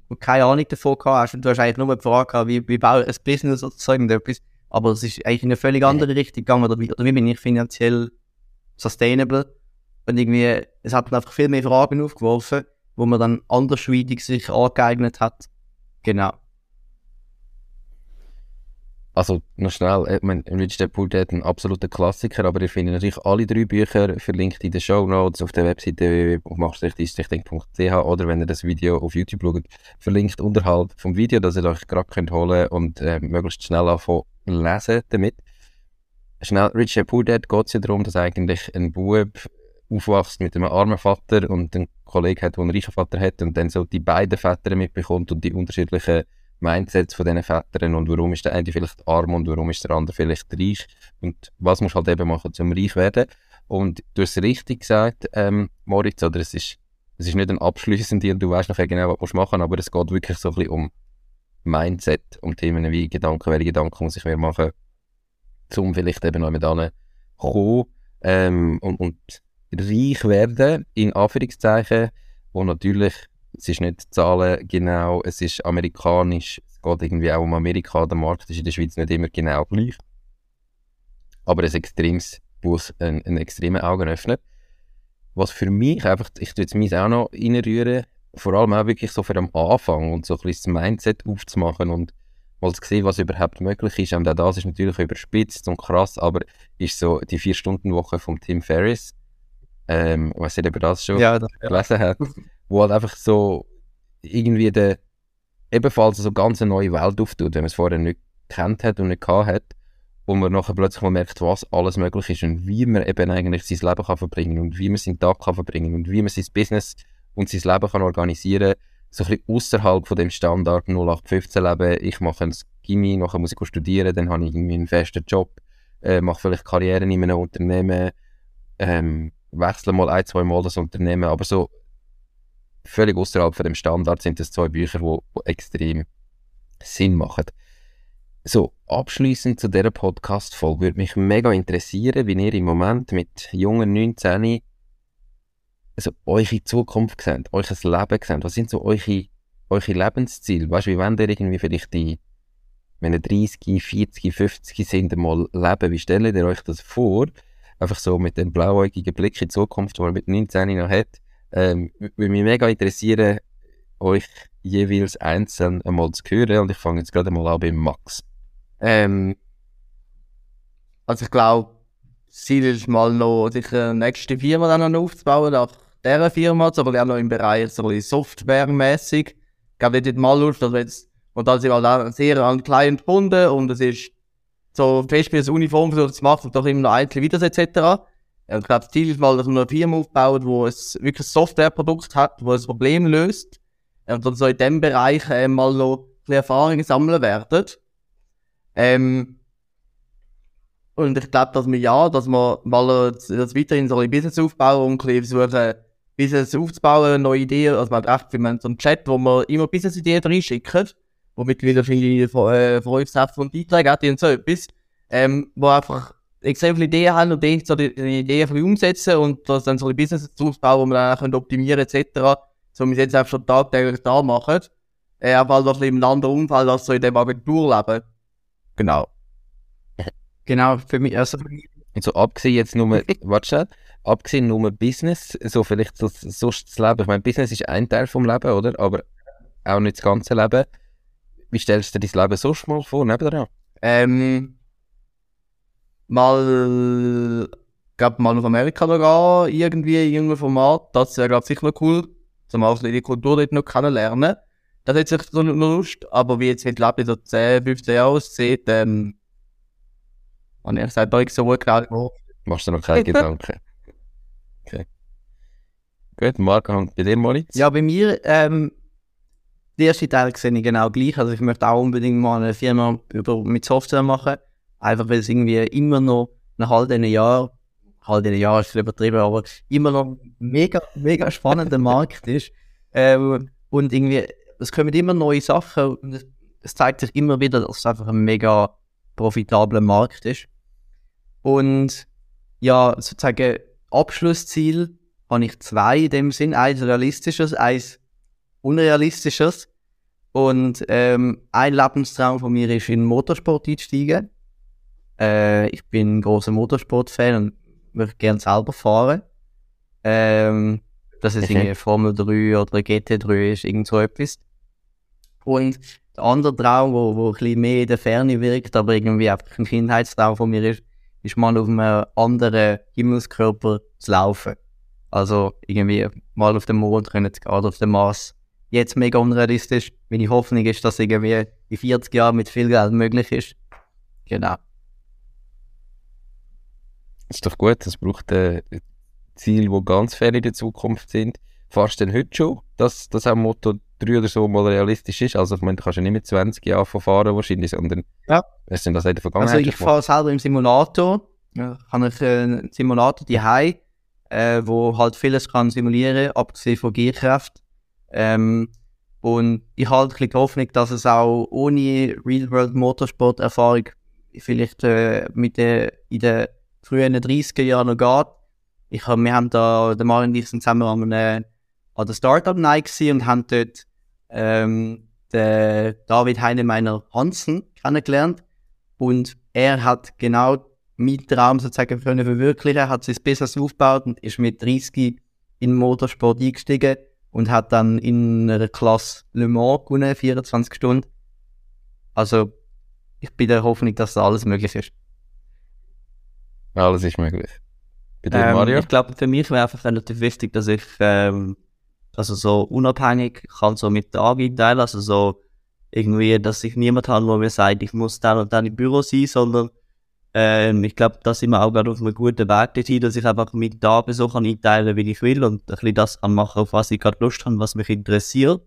du keine Ahnung davon gehabt hast. Und du hast eigentlich nur die Frage gehabt, wie, wie baue ich ein Business oder so irgendetwas. Aber es ist eigentlich in eine völlig andere Richtung gegangen. Oder wie, oder wie bin ich finanziell sustainable? Und irgendwie, es hat mir einfach viel mehr Fragen aufgeworfen, wo man dann andersweitig sich angeeignet hat. Genau. Also, noch schnell, ich meine, Rich Dad Poor Dad ein absoluter Klassiker, aber ihr findet natürlich alle drei Bücher verlinkt in den Show Notes auf der Webseite www.machstrichdistrichting.ch oder wenn ihr das Video auf YouTube schaut, verlinkt unterhalb vom Video, dass ihr euch gerade könnt holen und äh, möglichst schnell anfangen lesen damit. Schnell, Rich Dad Poor Dad geht es ja darum, dass eigentlich ein Bub aufwächst mit einem armen Vater und einen Kollegen hat, der einen reichen Vater hat und dann so die beiden Väter mitbekommt und die unterschiedlichen Mindsets von diesen Vätern und warum ist der eine vielleicht arm und warum ist der andere vielleicht reich und was musst du halt eben machen, zum reich werden. Und du hast es richtig gesagt, ähm, Moritz, oder es ist, es ist nicht ein abschließende und du weißt nachher genau, was du machen aber es geht wirklich so ein bisschen um Mindset, um Themen wie Gedanken, welche Gedanken muss ich mir machen, um vielleicht eben noch mit kommen ähm, und, und reich werden, in Anführungszeichen, wo natürlich es ist nicht Zahlen genau, es ist amerikanisch, es geht irgendwie auch um Amerika, der Markt ist in der Schweiz nicht immer genau gleich. Aber ein extremes Buch, ein, ein extremer Augenöffner. Was für mich einfach, ich tue jetzt meins auch noch reinrühren, vor allem auch wirklich so für am Anfang und so ein bisschen das Mindset aufzumachen und mal zu sehen, was überhaupt möglich ist. Und auch das ist natürlich überspitzt und krass, aber ist so die Vier-Stunden-Woche von Tim Ferriss. Ähm, ob ihr das schon Ja, das, gelesen hat, wo halt einfach so irgendwie der ebenfalls so ganz eine neue Welt auftut, wenn man es vorher nicht kennt hat und nicht gehabt hat, wo man nachher plötzlich mal merkt, was alles möglich ist und wie man eben eigentlich sein Leben kann verbringen und wie man seinen Tag kann verbringen und wie man sein Business und sein Leben kann organisieren, so ein bisschen außerhalb von dem Standard 0815 Leben. Ich mache ein Gimmi, nachher muss ich studieren, dann habe ich irgendwie einen festen Job, äh, mache vielleicht Karriere in einem Unternehmen, ähm, wechsle mal ein, zwei Mal das Unternehmen, aber so völlig außerhalb von dem Standard sind das zwei Bücher, die extrem Sinn machen. So, abschließend zu dieser Podcast-Folge würde mich mega interessieren, wie ihr im Moment mit jungen 19 also eure Zukunft seht, euer Leben seht. Was sind so eure, eure Lebensziele? Weißt du, wie wollt ihr irgendwie vielleicht die, wenn ihr 30, 40, 50 sind, mal leben? Wie stellt ihr euch das vor? Einfach so mit dem blauäugigen Blick in die Zukunft, den man mit 19 noch hat. Ähm, würde mich mega interessieren, euch jeweils einzeln einmal zu hören. Und ich fange jetzt gerade mal an beim Max. Ähm, also ich glaube, Ziel ist mal noch, sicher eine nächste Firma dann noch aufzubauen, nach dieser Firma, aber auch noch im Bereich so Softwaremäßig. Ich glaube, nicht mal Lust, dass jetzt, und dann sind wir halt sehr an Client gebunden und es ist so fest wie das Uniform versucht zu machen, doch immer noch einzelne Videos etc. Ich glaube, das Ziel ist mal, dass man eine Firma aufbaut, wo es wirklich ein Softwareprodukt hat, wo ein Problem löst. Und dann so in dem Bereich äh, mal noch ein Erfahrungen sammeln werden. Ähm, und ich glaube, dass wir ja, dass wir mal das, weiterhin so ein Business aufbauen und ein versuchen, Business aufzubauen, neue Ideen. Also man hat echt, wir haben so einen Chat, wo wir immer Business-Ideen reinschicken, wo mittlerweile viele von, äh, von uns und Beiträge hat, und so etwas, ähm, wo einfach extrem viele Ideen haben und die, so die, die Ideen umsetzen und das dann so ein Business aufbauen, wo wir dann auch können optimieren etc. So wie wir es jetzt einfach schon tagtäglich da machen. Äh, aber halt noch ein bisschen im anderen Umfeld als so in dem Agenturleben. Genau. Genau, für mich, also Und so abgesehen jetzt nur, warte schnell, abgesehen nur Business, so vielleicht so, so das Leben. Ich meine, Business ist ein Teil vom Leben, oder? Aber auch nicht das ganze Leben. Wie stellst du dir dein Leben sonst mal vor, nebenan? Ähm, mal, glaub mal nach Amerika noch gehen, irgendwie in irgendeinem Format. Das wäre, glaub sicher noch cool. Zum auch die Kultur dort noch kennenlernen. Das hätte sich so noch Lust. Aber wie jetzt mit Leben so 10, 15 Jahren aussieht, ähm, und ich sage, da ich so gut genau. Machst du noch keine Gedanken? Okay. Gut, Marco, bei dir, Moritz? Ja, bei mir, ähm, der erste Teil sehe ich genau gleich. Also ich möchte auch unbedingt mal eine Firma über, mit Software machen. Einfach weil es irgendwie immer noch nach all diesen Jahren, all diesen Jahren ist übertrieben, aber immer noch mega, mega spannender Markt ist. Ähm, und irgendwie, es kommen immer neue Sachen und es, es zeigt sich immer wieder, dass es einfach ein mega profitabler Markt ist. Und ja, sozusagen Abschlussziel habe ich zwei in dem Sinn. Eins realistisches, eins unrealistisches. Und ähm, ein Lebenstraum von mir ist, in den Motorsport einzusteigen. Äh, ich bin ein großer Motorsport-Fan und möchte gerne selber fahren. Ähm, dass es Okay. irgendwie Formel 3 oder GT3 ist, irgend so etwas. Und der andere Traum, wo, wo ein bisschen mehr in der Ferne wirkt, aber irgendwie einfach ein Kindheitstraum von mir ist, ist mal auf einem anderen Himmelskörper zu laufen. Also irgendwie mal auf den Mond können zu gehen oder auf den Mars. Jetzt mega unrealistisch. Meine Hoffnung ist, dass irgendwie in 40 Jahren mit viel Geld möglich ist. Genau. Das ist doch gut, das braucht äh, Ziele, die ganz fern in der Zukunft sind. Fahrst du denn heute schon, dass das auch Moto 3 oder so mal realistisch ist? Also ich meine, du kannst ja nicht mit 20 Jahren fahren wahrscheinlich, sondern Ja. was sind das in der Vergangenheit? Also ich fahre selber im Simulator. Ja, habe ich äh, einen Simulator daheim, äh, wo halt vieles kann simulieren, abgesehen von Gierkraft. Ähm, und ich habe halt ein bisschen die Hoffnung, dass es auch ohne Real-World-Motorsport-Erfahrung vielleicht äh, mit der, in den frühen 30er Jahren noch geht. Ich wir haben da, der Mario und ich sind zusammen an, einem, der Startup Night und haben dort ähm, den David Heinemeiner Hansen kennengelernt. Und er hat genau meinen Traum sozusagen können verwirklichen, hat sein Business aufgebaut und ist mit 30 in den Motorsport eingestiegen und hat dann in einer Klasse Le Mans gewonnen, 24 Stunden. Also, ich bin der Hoffnung, dass da alles möglich ist. Alles ist möglich. Bei dir, Ähm, Mario? Ich glaube, für mich wäre einfach relativ wichtig, dass ich ähm, also so unabhängig kann so mit Tag einteilen, also so irgendwie, dass ich niemand habe, der mir sagt, ich muss dann und dann im Büro sein, sondern ähm, ich glaube, da sind wir auch gerade auf einem guten Weg dorthin, dass ich einfach mit Tagen so kann einteilen, wie ich will und ein bisschen das kann machen, auf was ich gerade Lust habe, was mich interessiert.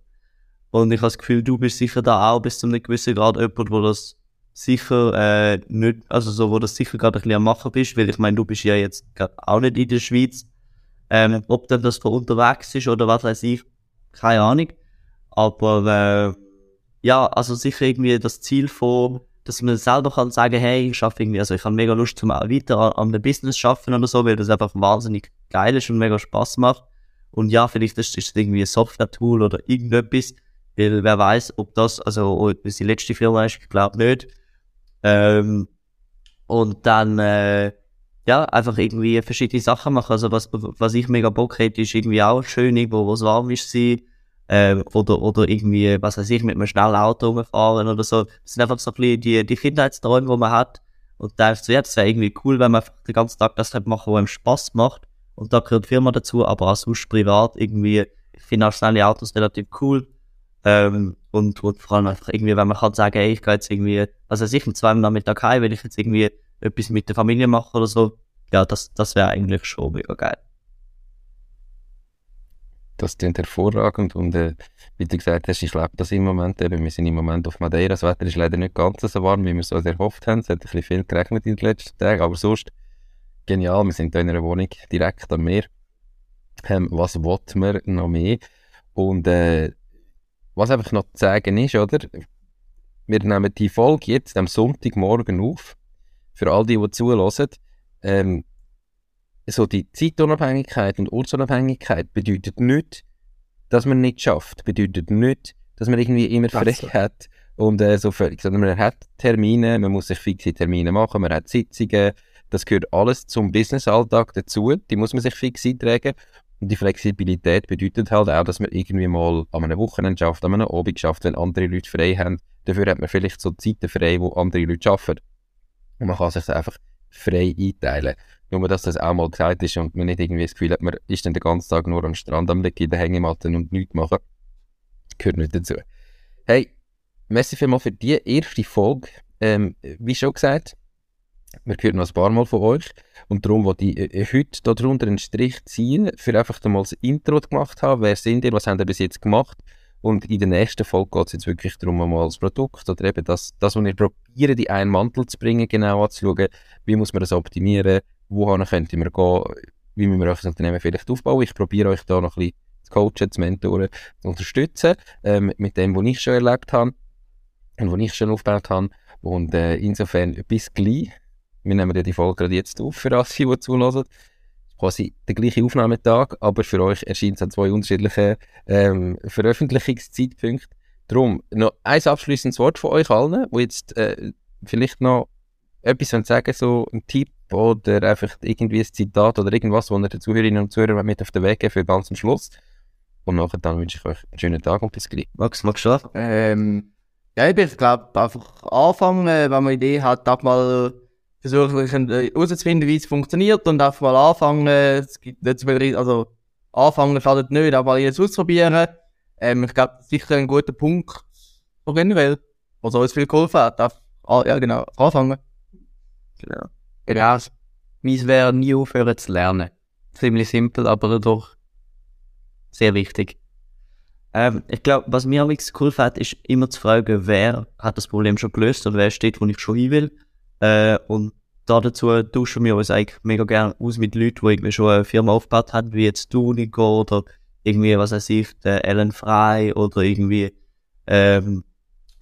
Und ich habe das Gefühl, du bist sicher da auch bis zu einem gewissen Grad jemand, wo das sicher äh, nicht, also so, wo das sicher gerade ein bisschen am machen bist, weil ich meine, du bist ja jetzt grad auch nicht in der Schweiz. Ähm, ob denn das von unterwegs ist oder was weiß ich, keine Ahnung. Aber äh, ja, also sicher irgendwie das Ziel von, dass man selber kann sagen, hey, ich schaffe irgendwie, also ich habe mega Lust zum weiter an, an einem Business schaffen oder so, weil das einfach wahnsinnig geil ist und mega Spaß macht. Und ja, vielleicht ist das irgendwie ein Software-Tool oder irgendetwas, weil wer weiß, ob das, also die letzte Firma ist, ich glaube nicht. Ähm, und dann, äh, ja, einfach irgendwie verschiedene Sachen machen. Also was, was ich mega Bock hätte, ist irgendwie auch schön irgendwo, wo es warm ist, sein. Ähm, oder, oder irgendwie, was weiß ich, mit einem schnellen Auto rumfahren oder so. Das sind einfach so ein bisschen die, die Kindheitsträume, die man hat. und denkst so, ja, das wäre irgendwie cool, wenn man den ganzen Tag das machen was einem Spaß macht. Und da gehört die Firma dazu, aber auch sonst privat irgendwie, ich finde auch schnelle Autos relativ cool. Ähm, und, und vor allem einfach irgendwie, wenn man kann sagen, ey, ich gehe jetzt irgendwie, also ich um zwei Uhr Nachmittag heim, wenn ich jetzt irgendwie etwas mit der Familie mache oder so, ja, das, das wäre eigentlich schon mega geil. Das klingt hervorragend und äh, wie du gesagt hast, ich lebe das im Moment eben. Wir sind im Moment auf Madeira. Das Wetter ist leider nicht ganz so warm, wie wir es uns erhofft haben. Es hat ein bisschen viel geregnet in den letzten Tagen, aber sonst genial. Wir sind hier in einer Wohnung direkt am Meer. Ähm, was wollten wir noch mehr? Und äh, was einfach noch zu sagen ist, oder? Wir nehmen die Folge jetzt am Sonntagmorgen auf. Für all die, die zuhören. Ähm, so die Zeitunabhängigkeit und Ortsunabhängigkeit bedeutet nicht, dass man nicht schafft, bedeutet nicht, dass man irgendwie immer frei hat und äh, so völlig, sondern man hat Termine, man muss sich fixe Termine machen, man hat Sitzungen, das gehört alles zum Business-Alltag dazu, die muss man sich fix eintragen und die Flexibilität bedeutet halt auch, dass man irgendwie mal an einem Wochenende schafft, an einem Abend schafft, wenn andere Leute frei haben, dafür hat man vielleicht so Zeiten frei, wo andere Leute arbeiten und man kann sich einfach frei einteilen. Nur, dass das auch mal gesagt ist und man nicht irgendwie das Gefühl hat, man ist dann den ganzen Tag nur am Strand am Liegen in der Hängematte und nichts machen. Gehört nicht dazu. Hey, merci vielmals für die erste Folge. Ähm, wie schon gesagt, wir hören noch ein paar Mal von euch. Und darum wollte ich äh, heute darunter einen Strich ziehen, für einfach mal das Intro gemacht haben. Wer sind ihr? Was habt ihr bis jetzt gemacht? Und in der nächsten Folge geht es jetzt wirklich darum, mal das Produkt oder eben das, das, was wir probieren, die einen Mantel zu bringen, genau anzuschauen. Wie muss man das optimieren? wohin könnten wir gehen, wie müssen wir das Unternehmen vielleicht aufbauen. Ich probiere euch da noch ein bisschen zu coachen, zu mentoren, zu unterstützen, ähm, mit dem, was ich schon erlebt habe und was ich schon aufgebaut habe. Und äh, insofern bis gleich. Wir nehmen ja die Folge gerade jetzt auf für alle, die zulassen. Quasi der gleiche Aufnahmetag, aber für euch erscheint es an zwei unterschiedlichen ähm, Veröffentlichungszeitpunkten. Darum noch ein abschließendes Wort von euch allen, wo jetzt äh, vielleicht noch etwas sagen so ein Tipp oder einfach irgendwie ein Zitat oder irgendwas, was ihr den Zuhörerinnen und Zuhörern mit auf den Weg geben für den ganzen Schluss. Und nachher dann wünsche ich euch einen schönen Tag und bis gleich. Max, magst du schlafen? Ähm, ja, ich glaube, einfach anfangen, wenn man Idee hat, darf mal versuchen äh, herauszufinden, wie es funktioniert und einfach mal anfangen. Es gibt nicht so viel, also anfangen schadet nicht, aber alles ausprobieren. Ähm, ich glaube, das ist sicher ein guter Punkt, so generell, was uns viel geholfen hat. Ah, ja, genau, anfangen. Genau. Genau. Meins wäre nie aufhören zu lernen. Ziemlich simpel, aber doch sehr wichtig. Ähm, ich glaube, was mir am cool fand, ist immer zu fragen, wer hat das Problem schon gelöst oder wer steht, wo ich schon hin will. Äh, und da dazu tauschen wir uns eigentlich mega gerne aus mit Leuten, die irgendwie schon eine Firma aufgebaut haben, wie jetzt du, Nico, oder irgendwie, was weiß ich, der Ellen Frey oder irgendwie ähm,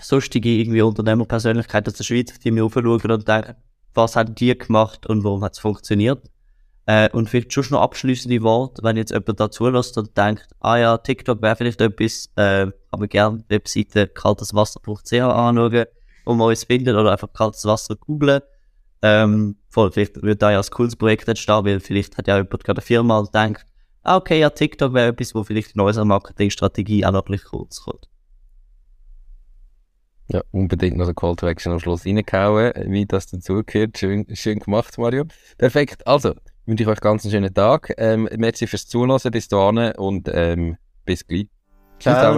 sonstige irgendwie Unternehmerpersönlichkeiten aus der Schweiz, die mir aufschauen und denken, was haben die gemacht und warum hat es funktioniert. Äh, und vielleicht schon noch abschließende Worte, wenn jetzt jemand da zulässt und denkt, ah ja, TikTok wäre vielleicht etwas, äh, man gerne Webseite kalteswasser.ch anschauen, wo man uns findet, oder einfach kaltes Wasser googlen. Ähm, voll, vielleicht wird da ja ein cooles Projekt entstehen, weil vielleicht hat ja jemand gerade eine Firma und denkt, ah, okay, ja, TikTok wäre etwas, wo vielleicht in unserer Marketingstrategie auch noch ein bisschen kurz kommt. Ja, unbedingt noch den Call to Action am Schluss reingehauen, wie das dazugehört. Schön, schön gemacht, Mario. Perfekt. Also, wünsche ich euch ganz einen schönen Tag. Ähm, merci fürs Zuhören bis dahin und ähm, bis gleich. Ciao.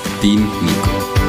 dein Nico.